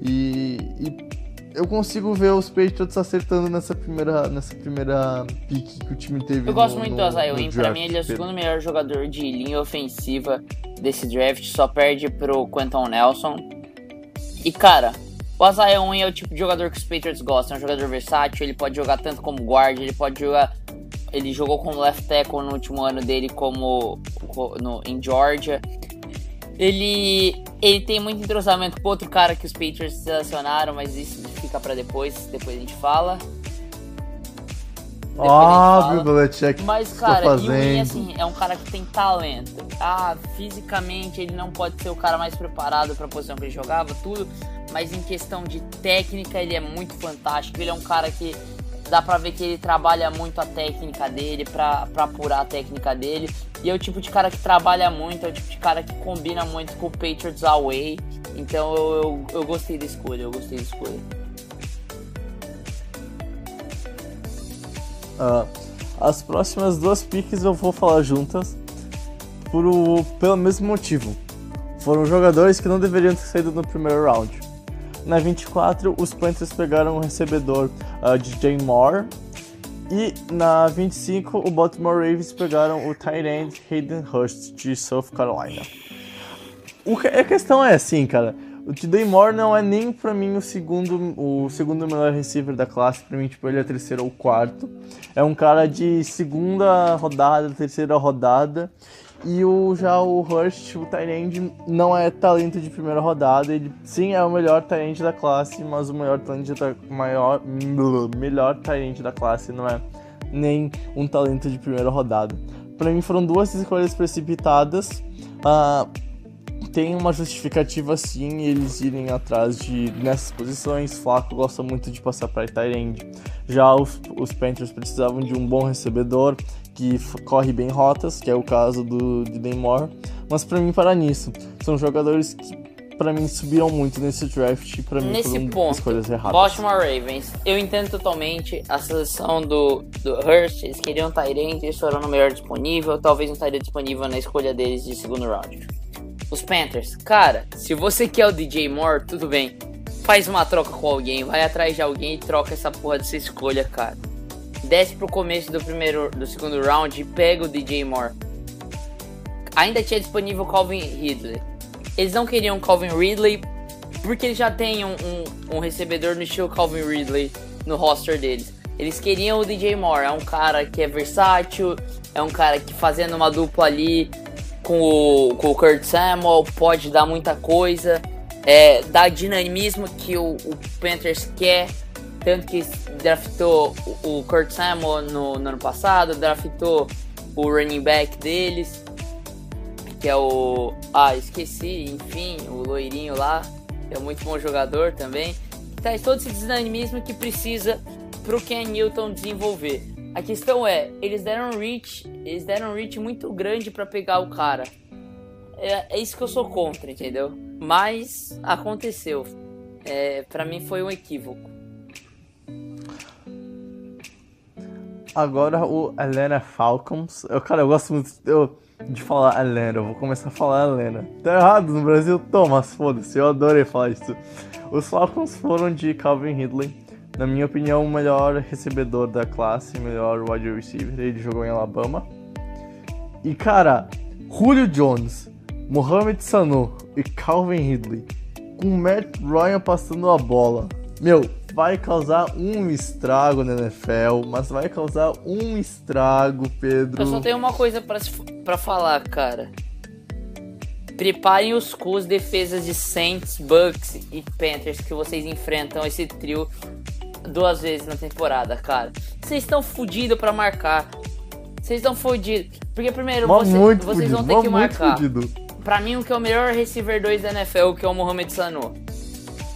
E, e eu consigo ver os Patriots acertando nessa primeira, nessa primeira pique que o time teve. Eu gosto no, muito do Wynn, pra mim ele é o segundo melhor jogador de linha ofensiva desse draft, só perde pro Quentin Nelson. E cara, o Wynn é o tipo de jogador que os Patriots gostam, é um jogador versátil, ele pode jogar tanto como guard, ele pode jogar ele jogou como left tackle no último ano dele como no, em Georgia. Ele, ele tem muito entrosamento com outro cara que os Patriots selecionaram, mas isso fica para depois, depois a gente fala. Óbvio, Belichick. Mas, cara, o Win, assim, é um cara que tem talento. Ah, fisicamente ele não pode ser o cara mais preparado para a posição que ele jogava, tudo. Mas em questão de técnica, ele é muito fantástico. Ele é um cara que dá pra ver que ele trabalha muito a técnica dele, pra, pra apurar a técnica dele. E é o tipo de cara que trabalha muito, é o tipo de cara que combina muito com o Patriots Away. Então eu, eu, eu gostei da escolha, eu gostei da escolha. Uh, as próximas duas piques eu vou falar juntas por o, pelo mesmo motivo. Foram jogadores que não deveriam ter saído no primeiro round. Na 24, os Panthers pegaram o recebedor uh, DJ Moore. E na 25, o Baltimore Ravens pegaram o tight end Hayden Hurst de South Carolina. O que, a questão é assim, cara. O DJ Moore não é nem para mim o segundo, o segundo melhor receiver da classe. Para mim, tipo, ele é terceiro ou quarto. É um cara de segunda rodada, terceira rodada. E o, já o Hurst, o Tyrande, não é talento de primeira rodada. Ele sim é o melhor Tyrande da classe, mas o maior talento da maior melhor Tyrande da classe não é nem um talento de primeira rodada. Para mim foram duas escolhas precipitadas. Uh, tem uma justificativa sim eles irem atrás de nessas posições. Flaco gosta muito de passar para Tyrande. Já os, os Panthers precisavam de um bom recebedor que corre bem rotas, que é o caso do de Neymar. Mas para mim para nisso, são jogadores que para mim subiram muito nesse draft para mim nesse foram ponto, escolhas erradas. Baltimore Ravens, eu entendo totalmente a seleção do, do Hurst, eles queriam Tyrant, eles foram no melhor disponível, talvez um Tyrant disponível na escolha deles de segundo round. Os Panthers, cara, se você quer o DJ Moore, tudo bem. Faz uma troca com alguém, vai atrás de alguém e troca essa porra dessa escolha, cara desce pro começo do primeiro, do segundo round e pega o DJ Moore. Ainda tinha disponível Calvin Ridley. Eles não queriam Calvin Ridley porque eles já têm um, um, um, recebedor no estilo Calvin Ridley no roster deles. Eles queriam o DJ Moore, é um cara que é versátil, é um cara que fazendo uma dupla ali com o, com o Kurt Samuel pode dar muita coisa, é, dá dinamismo que o, o Panthers quer tanto que draftou o Kurt Samuel no, no ano passado, draftou o running back deles, que é o. Ah, esqueci, enfim, o loirinho lá, que é muito bom jogador também. Traz todo esse dinamismo que precisa pro Ken Newton desenvolver. A questão é, eles deram um reach, eles deram um reach muito grande para pegar o cara. É, é, isso que eu sou contra, entendeu? Mas aconteceu. É, para mim foi um equívoco. Agora o Helena Falcons. Eu, cara, eu gosto muito eu, de falar Helena. Eu vou começar a falar Helena. Tá errado no Brasil? Thomas, foda-se. Eu adorei falar isso. Os Falcons foram de Calvin Ridley. Na minha opinião, o melhor recebedor da classe, melhor wide receiver. Ele jogou em Alabama. E cara, Julio Jones, Mohamed Sanu e Calvin Ridley com Matt Ryan passando a bola. Meu, vai causar um estrago na NFL, mas vai causar um estrago, Pedro. Eu só tenho uma coisa para falar, cara. Preparem os cus defesas de Saints, Bucks e Panthers que vocês enfrentam esse trio duas vezes na temporada, cara. Vocês estão fodidos para marcar. Vocês estão fodidos. Porque primeiro você, vocês fudido, vão ter que marcar. Fudido. Pra mim, o que é o melhor receiver 2 da NFL, que é o Mohamed Sanu.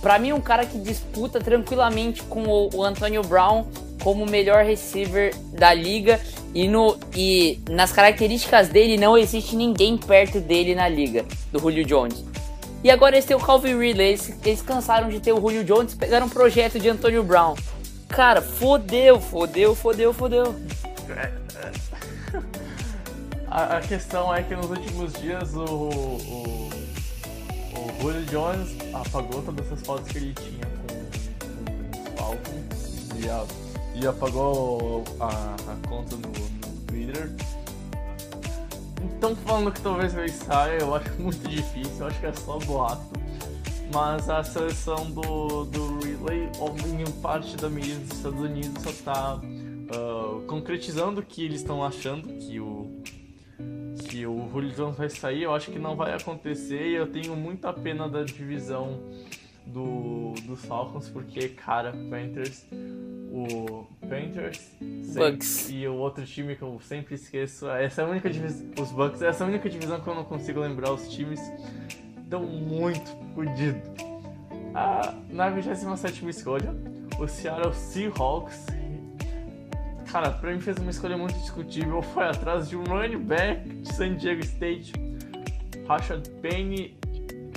Para mim, um cara que disputa tranquilamente com o, o Antonio Brown como melhor receiver da liga e, no, e nas características dele não existe ninguém perto dele na liga, do Julio Jones. E agora eles têm o Calvin Ridley. Eles, eles cansaram de ter o Julio Jones, pegaram um projeto de Antonio Brown. Cara, fodeu, fodeu, fodeu, fodeu. A, a questão é que nos últimos dias o, o, o Julio Jones apagou todas as fotos que ele tinha com, com os Falcons e, a, e apagou a, a conta no, no Twitter. Então falando que talvez ele saia, eu acho muito difícil, eu acho que é só boato. Mas a seleção do, do Relay, em parte da mídia dos Estados Unidos, só está uh, concretizando o que eles estão achando que o que o Jones vai sair, eu acho que não vai acontecer e eu tenho muita pena da divisão do, dos Falcons, porque, cara, Panthers, o Panthers Bucks. e o outro time que eu sempre esqueço, essa é a única divisão, os Bucks, essa é a única divisão que eu não consigo lembrar os times, estão muito fodido. Ah, na 27 escolha, o Seattle Seahawks cara, pra mim fez uma escolha muito discutível. Foi atrás de um running back de San Diego State, Rashad Penny,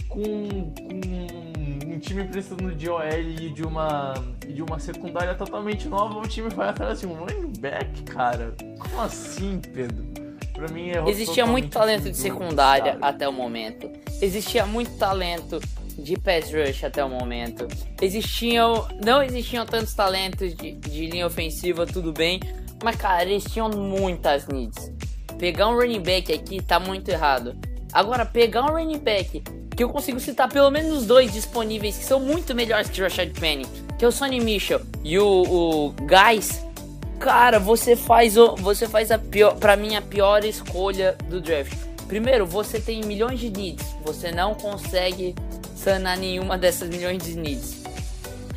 com, com um time precisando de OL e de uma, de uma secundária totalmente nova. O time vai atrás de um running back, cara. Como assim, Pedro? Pra mim é Existia muito talento de secundária até o momento. Existia muito talento de pass rush até o momento. Existiam, não existiam tantos talentos de, de linha ofensiva, tudo bem, mas cara, eles tinham muitas needs. Pegar um running back aqui tá muito errado. Agora, pegar um running back que eu consigo citar pelo menos dois disponíveis que são muito melhores que o Rashad Penny, que é o Sonny Mitchell e o, o Guys. Cara, você faz o, você faz a pior, para mim a pior escolha do draft. Primeiro, você tem milhões de needs, você não consegue sanar nenhuma dessas milhões de needs.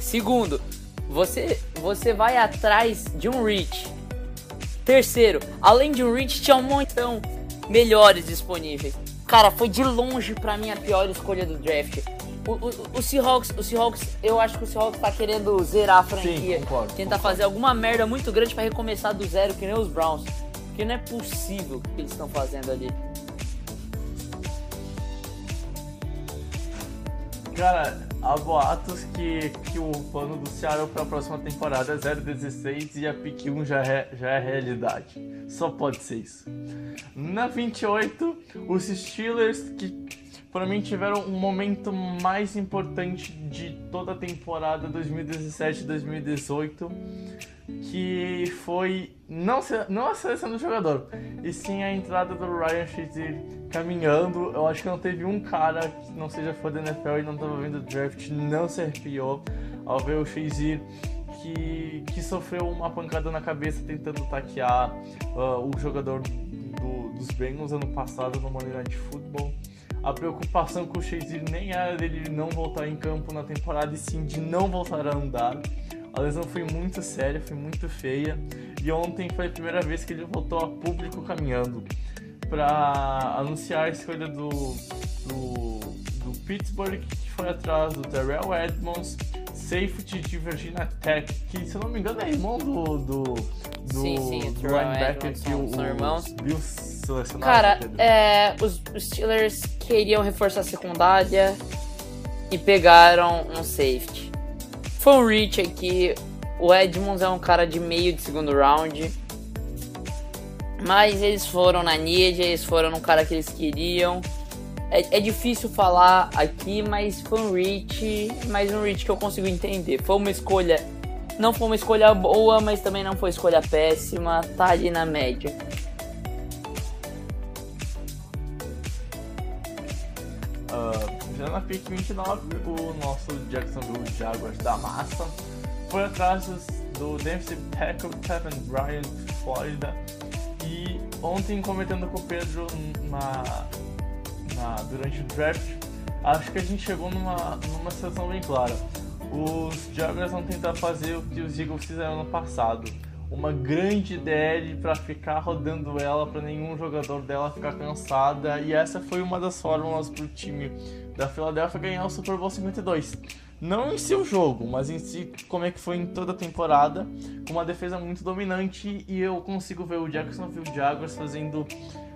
Segundo, você, você vai atrás de um reach. Terceiro, além de um reach, tinha um montão melhores disponíveis. Cara, foi de longe pra mim a pior escolha do draft. O, o, o, Seahawks, o Seahawks, eu acho que o Seahawks tá querendo zerar a franquia. Sim, concordo, tentar concordo. fazer alguma merda muito grande para recomeçar do zero, que nem os Browns. Porque não é possível o que eles estão fazendo ali. Cara, há boatos que, que o plano do Seattle para a próxima temporada é 0-16 e a pick 1 já é, já é realidade. Só pode ser isso. Na 28, os Steelers, que para mim tiveram um momento mais importante de toda a temporada 2017-2018, que foi não, não a seleção do jogador, e sim a entrada do Ryan Shazier caminhando. Eu acho que não teve um cara que não seja fã da NFL e não estava vendo o draft, não se arrepiou ao ver o Shazier que, que sofreu uma pancada na cabeça tentando taquear uh, o jogador do, dos Bengals ano passado no Monday Night Football. A preocupação com o Shazier nem era dele não voltar em campo na temporada, e sim de não voltar a andar. A lesão foi muito séria, foi muito feia. E ontem foi a primeira vez que ele voltou a público caminhando para anunciar a escolha do, do, do, Pittsburgh, que foi atrás do Terrell Edmonds, safety de Virginia Tech, que se eu não me engano é irmão do, do, do, sim, sim, do linebacker que o, são irmãos. Bills selecionaram. Cara, é, os, os Steelers queriam reforçar a secundária e pegaram um safety. Um reach aqui. O Edmonds é um cara de meio de segundo round. Mas eles foram na need, eles foram no cara que eles queriam. É, é, difícil falar aqui, mas foi um reach, mas um reach que eu consigo entender. Foi uma escolha, não foi uma escolha boa, mas também não foi escolha péssima, tá ali na média. Na pick 29, o nosso Jacksonville Jaguars da massa foi atrás do defensive tackle Kevin Bryant, Florida. E ontem, comentando com o Pedro na, na, durante o draft, acho que a gente chegou numa, numa situação bem clara. Os Jaguars vão tentar fazer o que os Eagles fizeram no passado. Uma grande DL para ficar rodando ela, para nenhum jogador dela ficar cansada. E essa foi uma das fórmulas para o time da Philadelphia ganhar o Super Bowl 52. Não em seu jogo, mas em si como é que foi em toda a temporada, com uma defesa muito dominante e eu consigo ver o Jacksonville Jaguars fazendo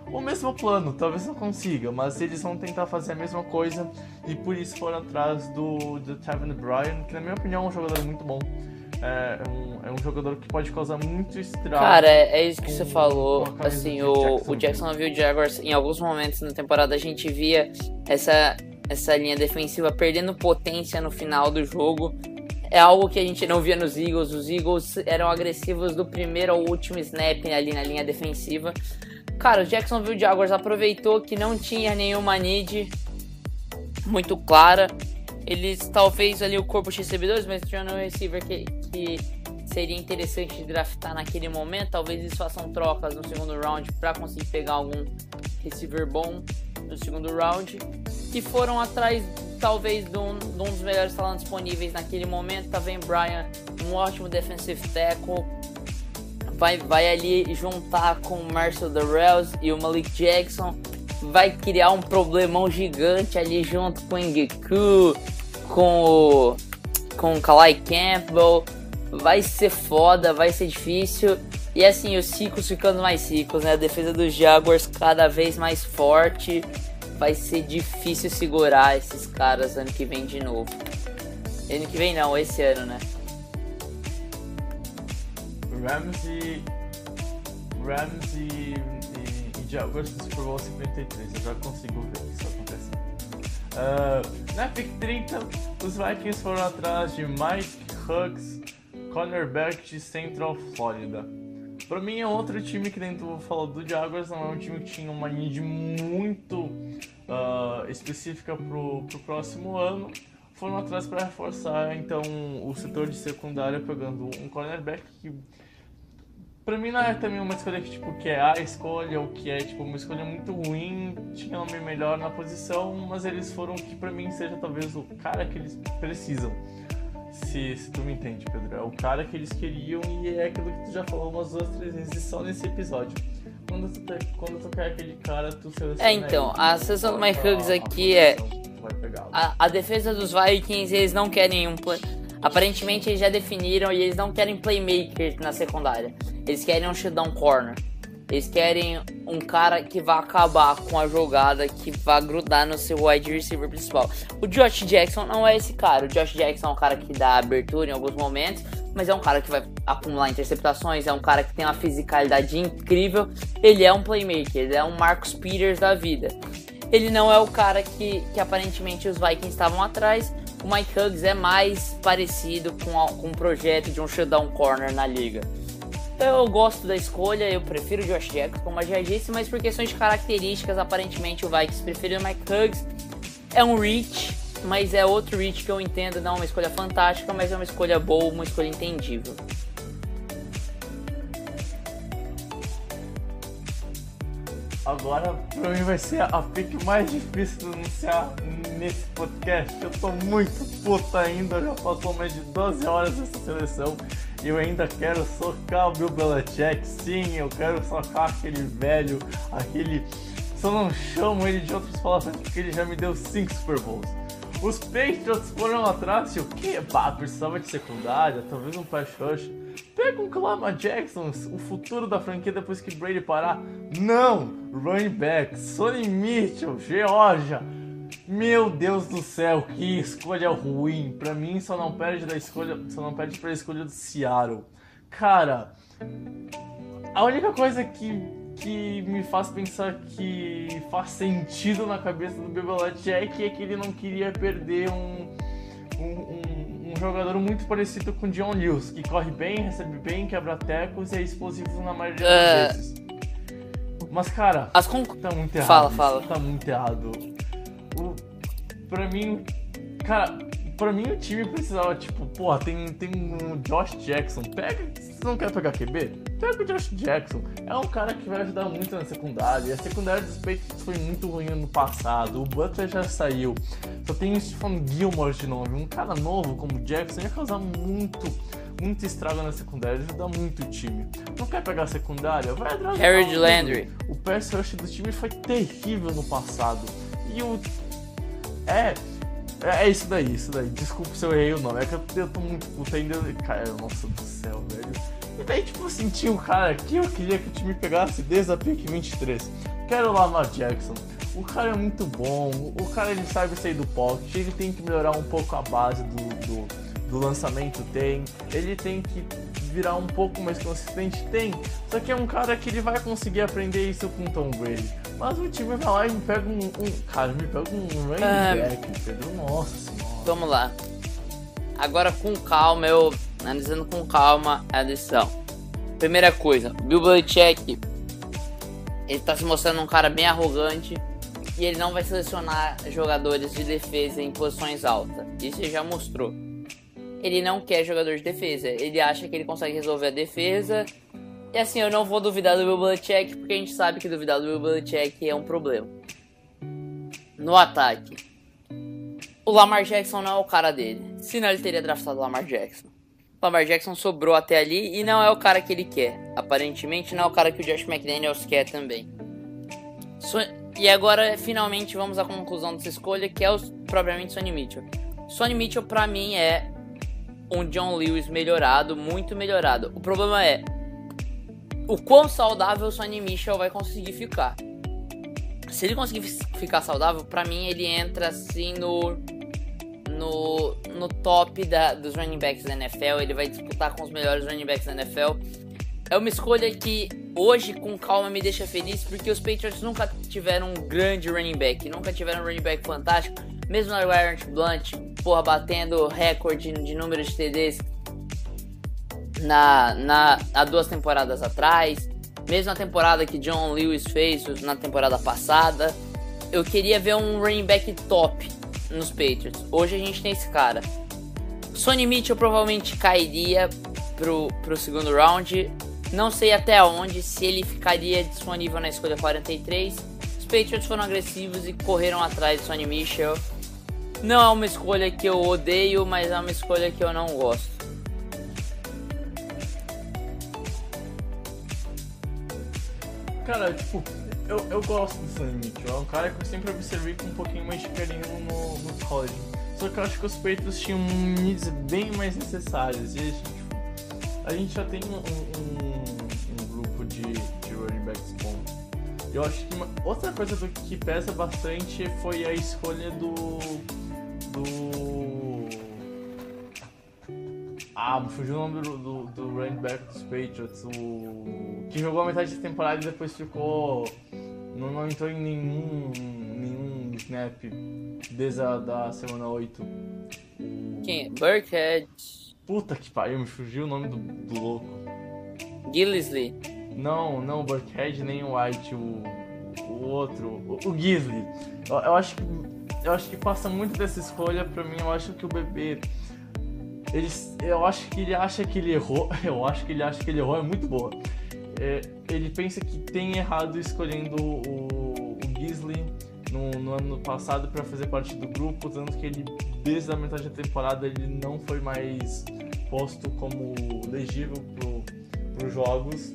o mesmo plano, talvez não consiga, mas eles vão tentar fazer a mesma coisa e por isso foram atrás do, do Tevin Bryan, que na minha opinião é um jogador muito bom. É um, é um jogador que pode causar muito estrago. Cara, é, é isso que com, você falou. Assim, o, Jacksonville. o Jacksonville Jaguars, em alguns momentos na temporada, a gente via essa, essa linha defensiva perdendo potência no final do jogo. É algo que a gente não via nos Eagles. Os Eagles eram agressivos do primeiro ao último snap ali na linha defensiva. Cara, o Jacksonville Jaguars aproveitou que não tinha nenhuma need muito clara. Eles talvez ali o corpo de recebedores, mas tinha um receiver que, que seria interessante draftar naquele momento. Talvez eles façam trocas no segundo round para conseguir pegar algum receiver bom no segundo round. E foram atrás, talvez, de um, de um dos melhores talentos disponíveis naquele momento. Tá vendo Brian, um ótimo defensive tackle vai, vai ali juntar com o Marcel Darrells e o Malik Jackson, vai criar um problemão gigante ali junto com o Ngeku, com o, com o Kalai Campbell, vai ser foda, vai ser difícil. E assim, os ciclos ficando mais ciclos, né? A defesa dos Jaguars cada vez mais forte. Vai ser difícil segurar esses caras ano que vem de novo. Ano que vem não, esse ano, né? Rams e. Rams e, e, Jaguars do Super Bowl 53. Eu já consigo ver isso acontecendo. Uh, na pick 30, os Vikings foram atrás de Mike Huggs, cornerback de Central Florida. Para mim é outro time que dentro falou do Jaguars, não é um time que tinha uma need muito uh, específica pro, pro próximo ano. Foram atrás para reforçar então o setor de secundária pegando um cornerback que Pra mim não é também uma escolha que, tipo, que é a escolha ou que é, tipo, uma escolha muito ruim, tinha nome melhor na posição, mas eles foram que pra mim seja talvez o cara que eles precisam. Se, se tu me entende, Pedro. É o cara que eles queriam e é aquilo que tu já falou umas duas, três vezes só nesse episódio. Quando tu, quando tu quer aquele cara, tu seleciona. É, então, a sessão do Mike Huggs aqui é. A, a defesa dos Vikings, eles não querem um play. Aparentemente eles já definiram e eles não querem playmaker na secundária. Eles querem um shutdown corner. Eles querem um cara que vai acabar com a jogada, que vai grudar no seu wide receiver principal. O Josh Jackson não é esse cara. O Josh Jackson é um cara que dá abertura em alguns momentos, mas é um cara que vai acumular interceptações, é um cara que tem uma fisicalidade incrível. Ele é um playmaker, ele é um Marcus Peters da vida. Ele não é o cara que, que aparentemente os Vikings estavam atrás. O Mike Huggs é mais parecido com, a, com um projeto de um shutdown corner na liga. Eu gosto da escolha, eu prefiro o Josh Jacobs, como eu já disse, mas por questões de características, aparentemente o Vikings preferiu o Mike Huggs. É um reach, mas é outro reach que eu entendo, não é uma escolha fantástica, mas é uma escolha boa, uma escolha entendível. Agora, pra mim, vai ser a pick mais difícil de anunciar nesse podcast. Eu tô muito puto ainda, já passou mais de 12 horas essa seleção eu ainda quero socar o Bill Belichick. Sim, eu quero socar aquele velho, aquele. Só não chamo ele de outras palavras porque ele já me deu 5 Super Bowls. Os Patriots foram atrás e o que? Pá, precisava de secundária, talvez um pass rush. Pega um Clama Jackson, o futuro da franquia depois que Brady parar. Não! Running back, Sonny Mitchell, Georgia. Meu Deus do céu, que escolha ruim. Pra mim só não perde da escolha, só não perde pra escolha do Seattle. Cara, a única coisa que, que me faz pensar que faz sentido na cabeça do Belichick é que ele não queria perder um, um, um, um jogador muito parecido com o John Lewis, que corre bem, recebe bem, quebra tecos e é explosivo na maioria das uh... vezes. Mas, cara, As con... tá muito errado. Fala, fala. Tá muito errado. O, pra mim, cara, pra mim o time precisava, tipo, porra, tem, tem um Josh Jackson. Pega, se você não quer pegar QB, pega o Josh Jackson. É um cara que vai ajudar muito na secundária. E a secundária dos Patriots foi muito ruim no passado. O Butler já saiu. Só tem o Stephen Gilmore de novo. Um cara novo como o Jackson ia causar muito muito estrago na secundária, ajuda muito o time. Não quer pegar a secundária? Vai atrás Harry Landry. O pass rush do time foi terrível no passado. E o. É. É, é isso daí, isso daí. Desculpa se eu errei o nome. É que eu, eu tô muito puta ainda. Cara, nossa do céu, velho. E daí, tipo assim, tinha um cara que eu queria que o time pegasse desde a pick 23. Quero o Lamar Jackson. O cara é muito bom, o cara ele sabe sair do pocket, ele tem que melhorar um pouco a base do, do, do lançamento, tem. Ele tem que virar um pouco mais consistente? Tem. Só que é um cara que ele vai conseguir aprender isso com Tom Brady. Mas o time vai lá e me pega um. um cara, me pega um running ah, back, Pedro. Nossa senhora. Vamos lá. Agora com calma, eu analisando com calma a lição. Primeira coisa, Bill Belichick ele tá se mostrando um cara bem arrogante e ele não vai selecionar jogadores de defesa em posições altas. Isso ele já mostrou ele não quer jogador de defesa. Ele acha que ele consegue resolver a defesa. E assim, eu não vou duvidar do Bill Belichick, porque a gente sabe que duvidar do Bill Belichick é um problema. No ataque. O Lamar Jackson não é o cara dele. Senão ele teria draftado o Lamar Jackson. O Lamar Jackson sobrou até ali e não é o cara que ele quer. Aparentemente não é o cara que o Josh McDaniels quer também. E agora, finalmente, vamos à conclusão dessa escolha, que é o, propriamente Sonny Mitchell. Sonny Mitchell, pra mim, é um John Lewis melhorado, muito melhorado. O problema é o quão saudável o Sonny Mitchell vai conseguir ficar. Se ele conseguir ficar saudável, para mim ele entra assim no no, no top da, dos running backs da NFL. Ele vai disputar com os melhores running backs da NFL. É uma escolha que hoje, com calma, me deixa feliz porque os Patriots nunca tiveram um grande running back, nunca tiveram um running back fantástico. Mesmo na Warren Blunt, porra, batendo recorde de número de TDs na, na, há duas temporadas atrás. Mesmo na temporada que John Lewis fez na temporada passada. Eu queria ver um running back top nos Patriots. Hoje a gente tem esse cara. Sonny Mitchell provavelmente cairia pro, pro segundo round. Não sei até onde, se ele ficaria disponível na escolha 43. Os Patriots foram agressivos e correram atrás de Sonny Mitchell. Não é uma escolha que eu odeio, mas é uma escolha que eu não gosto. Cara, tipo, eu, eu gosto do Sonny Mitchell. É um cara que eu sempre observei com um pouquinho mais de carinho no, no college. Só que eu acho que os peitos tinham needs bem mais necessários. E a gente, tipo, a gente já tem um, um, um grupo de, de running backs bom. Eu acho que uma, outra coisa do, que pesa bastante foi a escolha do do. Ah, me fugiu o nome do, do, do running back dos Patriots, o. que jogou a metade da temporada e depois ficou. Não, não entrou em nenhum, nenhum snap desde a da semana 8. Quem? Burkhead. Puta que pariu, me fugiu o nome do, do louco. Gillisley. Não, não o Burkhead nem o White, o, o outro, o, o Gisley. Eu, eu acho que eu acho que passa muito dessa escolha pra mim. Eu acho que o bebê. Ele, eu acho que ele acha que ele errou. Eu acho que ele acha que ele errou, é muito boa. É, ele pensa que tem errado escolhendo o, o no, no, ano passado para fazer parte do grupo, tanto que ele, desde a metade da temporada, ele não foi mais posto como legível para os jogos.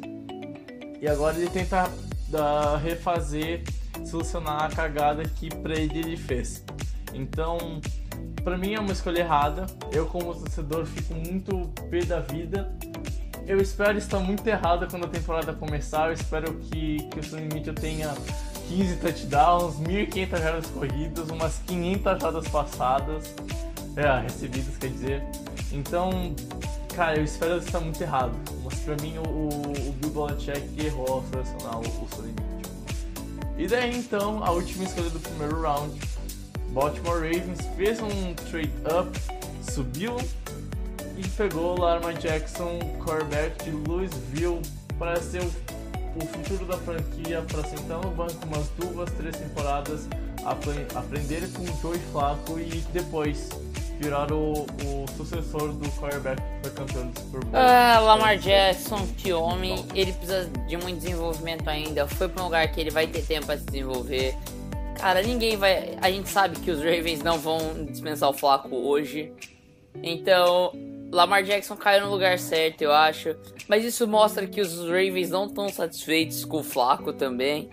E agora ele tenta uh, refazer solucionar a cagada que pra ele ele fez. Então, para mim é uma escolha errada. Eu, como torcedor, fico muito pé da vida. Eu espero estar muito errado quando a temporada começar. Eu espero que, que o Sonny Mitchell tenha 15 touchdowns, 1.500 jardas corridas, umas 500 jardas passadas. É, recebidas, quer dizer. Então, cara, eu espero estar muito errado. Mas pra mim, o, o Bill Belichick errou ao selecionar o, o Mitchell. E daí então, a última escolha do primeiro round, Baltimore Ravens fez um trade up, subiu e pegou o Lamar Jackson, quarterback de Louisville, para ser o, o futuro da franquia, para sentar no banco umas duas, três temporadas, aprender com o Joey Flacco e depois virar o, o sucessor do quarterback que foi campeão do Super Bowl. Ah, Lamar Jackson, que homem, ele precisa de muito desenvolvimento ainda. Foi para um lugar que ele vai ter tempo para se desenvolver. Cara, ninguém vai. A gente sabe que os Ravens não vão dispensar o Flaco hoje. Então, Lamar Jackson caiu no lugar certo, eu acho. Mas isso mostra que os Ravens não estão satisfeitos com o Flaco também.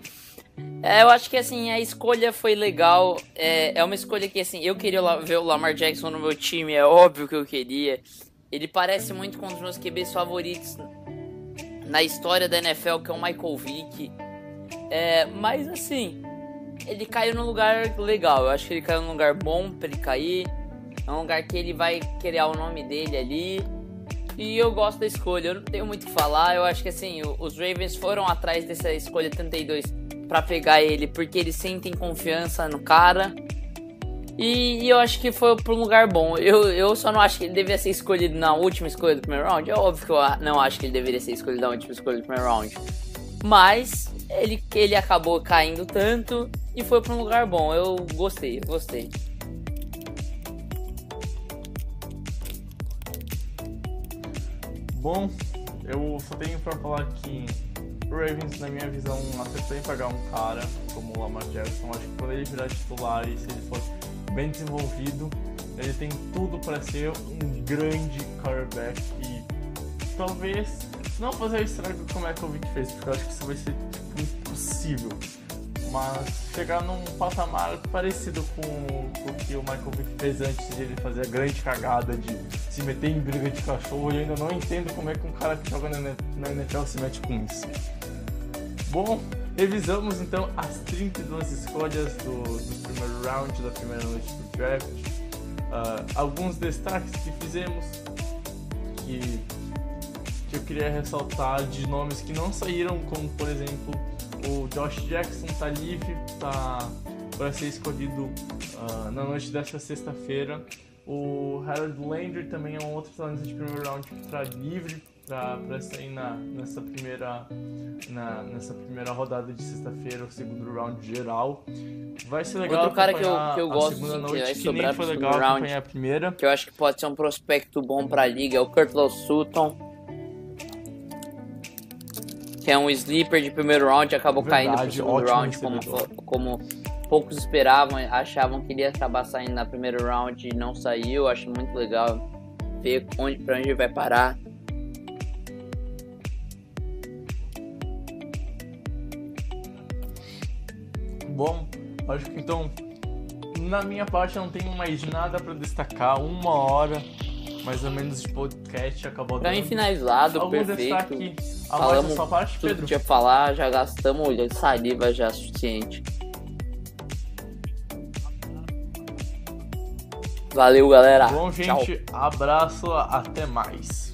É, eu acho que assim, a escolha foi legal. É, é uma escolha que assim, eu queria ver o Lamar Jackson no meu time, é óbvio que eu queria. Ele parece muito com um dos meus QBs favoritos na história da NFL, que é o Michael Vick. É, mas assim, ele caiu num lugar legal. Eu acho que ele caiu num lugar bom pra ele cair. É um lugar que ele vai criar o nome dele ali. E eu gosto da escolha, eu não tenho muito o que falar. Eu acho que assim, os Ravens foram atrás dessa escolha 32 para pegar ele porque eles sentem confiança no cara. E, e, eu acho que foi para um lugar bom. Eu, eu só não acho que ele deveria ser escolhido na última escolha do primeiro round. É óbvio que eu não acho que ele deveria ser escolhido na última escolha do primeiro round. Mas ele, ele acabou caindo tanto e foi para um lugar bom. Eu gostei, gostei. Bom, eu só tenho para falar que o Ravens, na minha visão, acertou em pagar um cara como o Lamar Jackson. Acho que ele virar titular e se ele for bem desenvolvido, ele tem tudo para ser um grande quarterback e talvez não fazer o estrago como é que o Vic fez, porque eu acho que isso vai ser impossível. Mas chegar num patamar parecido com, o que o Michael Vick fez antes de ele fazer a grande cagada de se meter em briga de cachorro, eu ainda não entendo como é que um cara que joga na NFL se mete com isso. Bom, revisamos então as 32 escolhas do, do primeiro round, da primeira noite do draft. Uh, alguns destaques que fizemos que, que eu queria ressaltar de nomes que não saíram, como por exemplo o Josh Jackson tá livre tá, para ser escolhido uh, na noite desta sexta-feira. O Harold Landry também é um outro talento de primeiro round que está livre para sair na, nessa, primeira, na, nessa primeira rodada de sexta-feira, o segundo round geral. Vai ser legal Outro cara que eu, que eu gosto segunda noite, que, que nem foi legal round, a primeira. Que eu acho que pode ser um prospecto bom para a liga, é o Kurtlow Sutton. Que é um sleeper de primeiro round, acabou Verdade, caindo pro segundo round, como, como poucos esperavam, achavam que ele ia acabar saindo na primeiro round e não saiu. Acho muito legal ver onde, pra onde ele vai parar. Bom, acho que então, na minha parte, não tenho mais nada para destacar. Uma hora mais ou menos de podcast acabou Pra mim finalizado, perfeito. Destaque a Falamos sua parte, tudo Pedro? que tinha falar, já gastamos saliva já suficiente. Valeu, galera. Bom, gente, Tchau. abraço, até mais.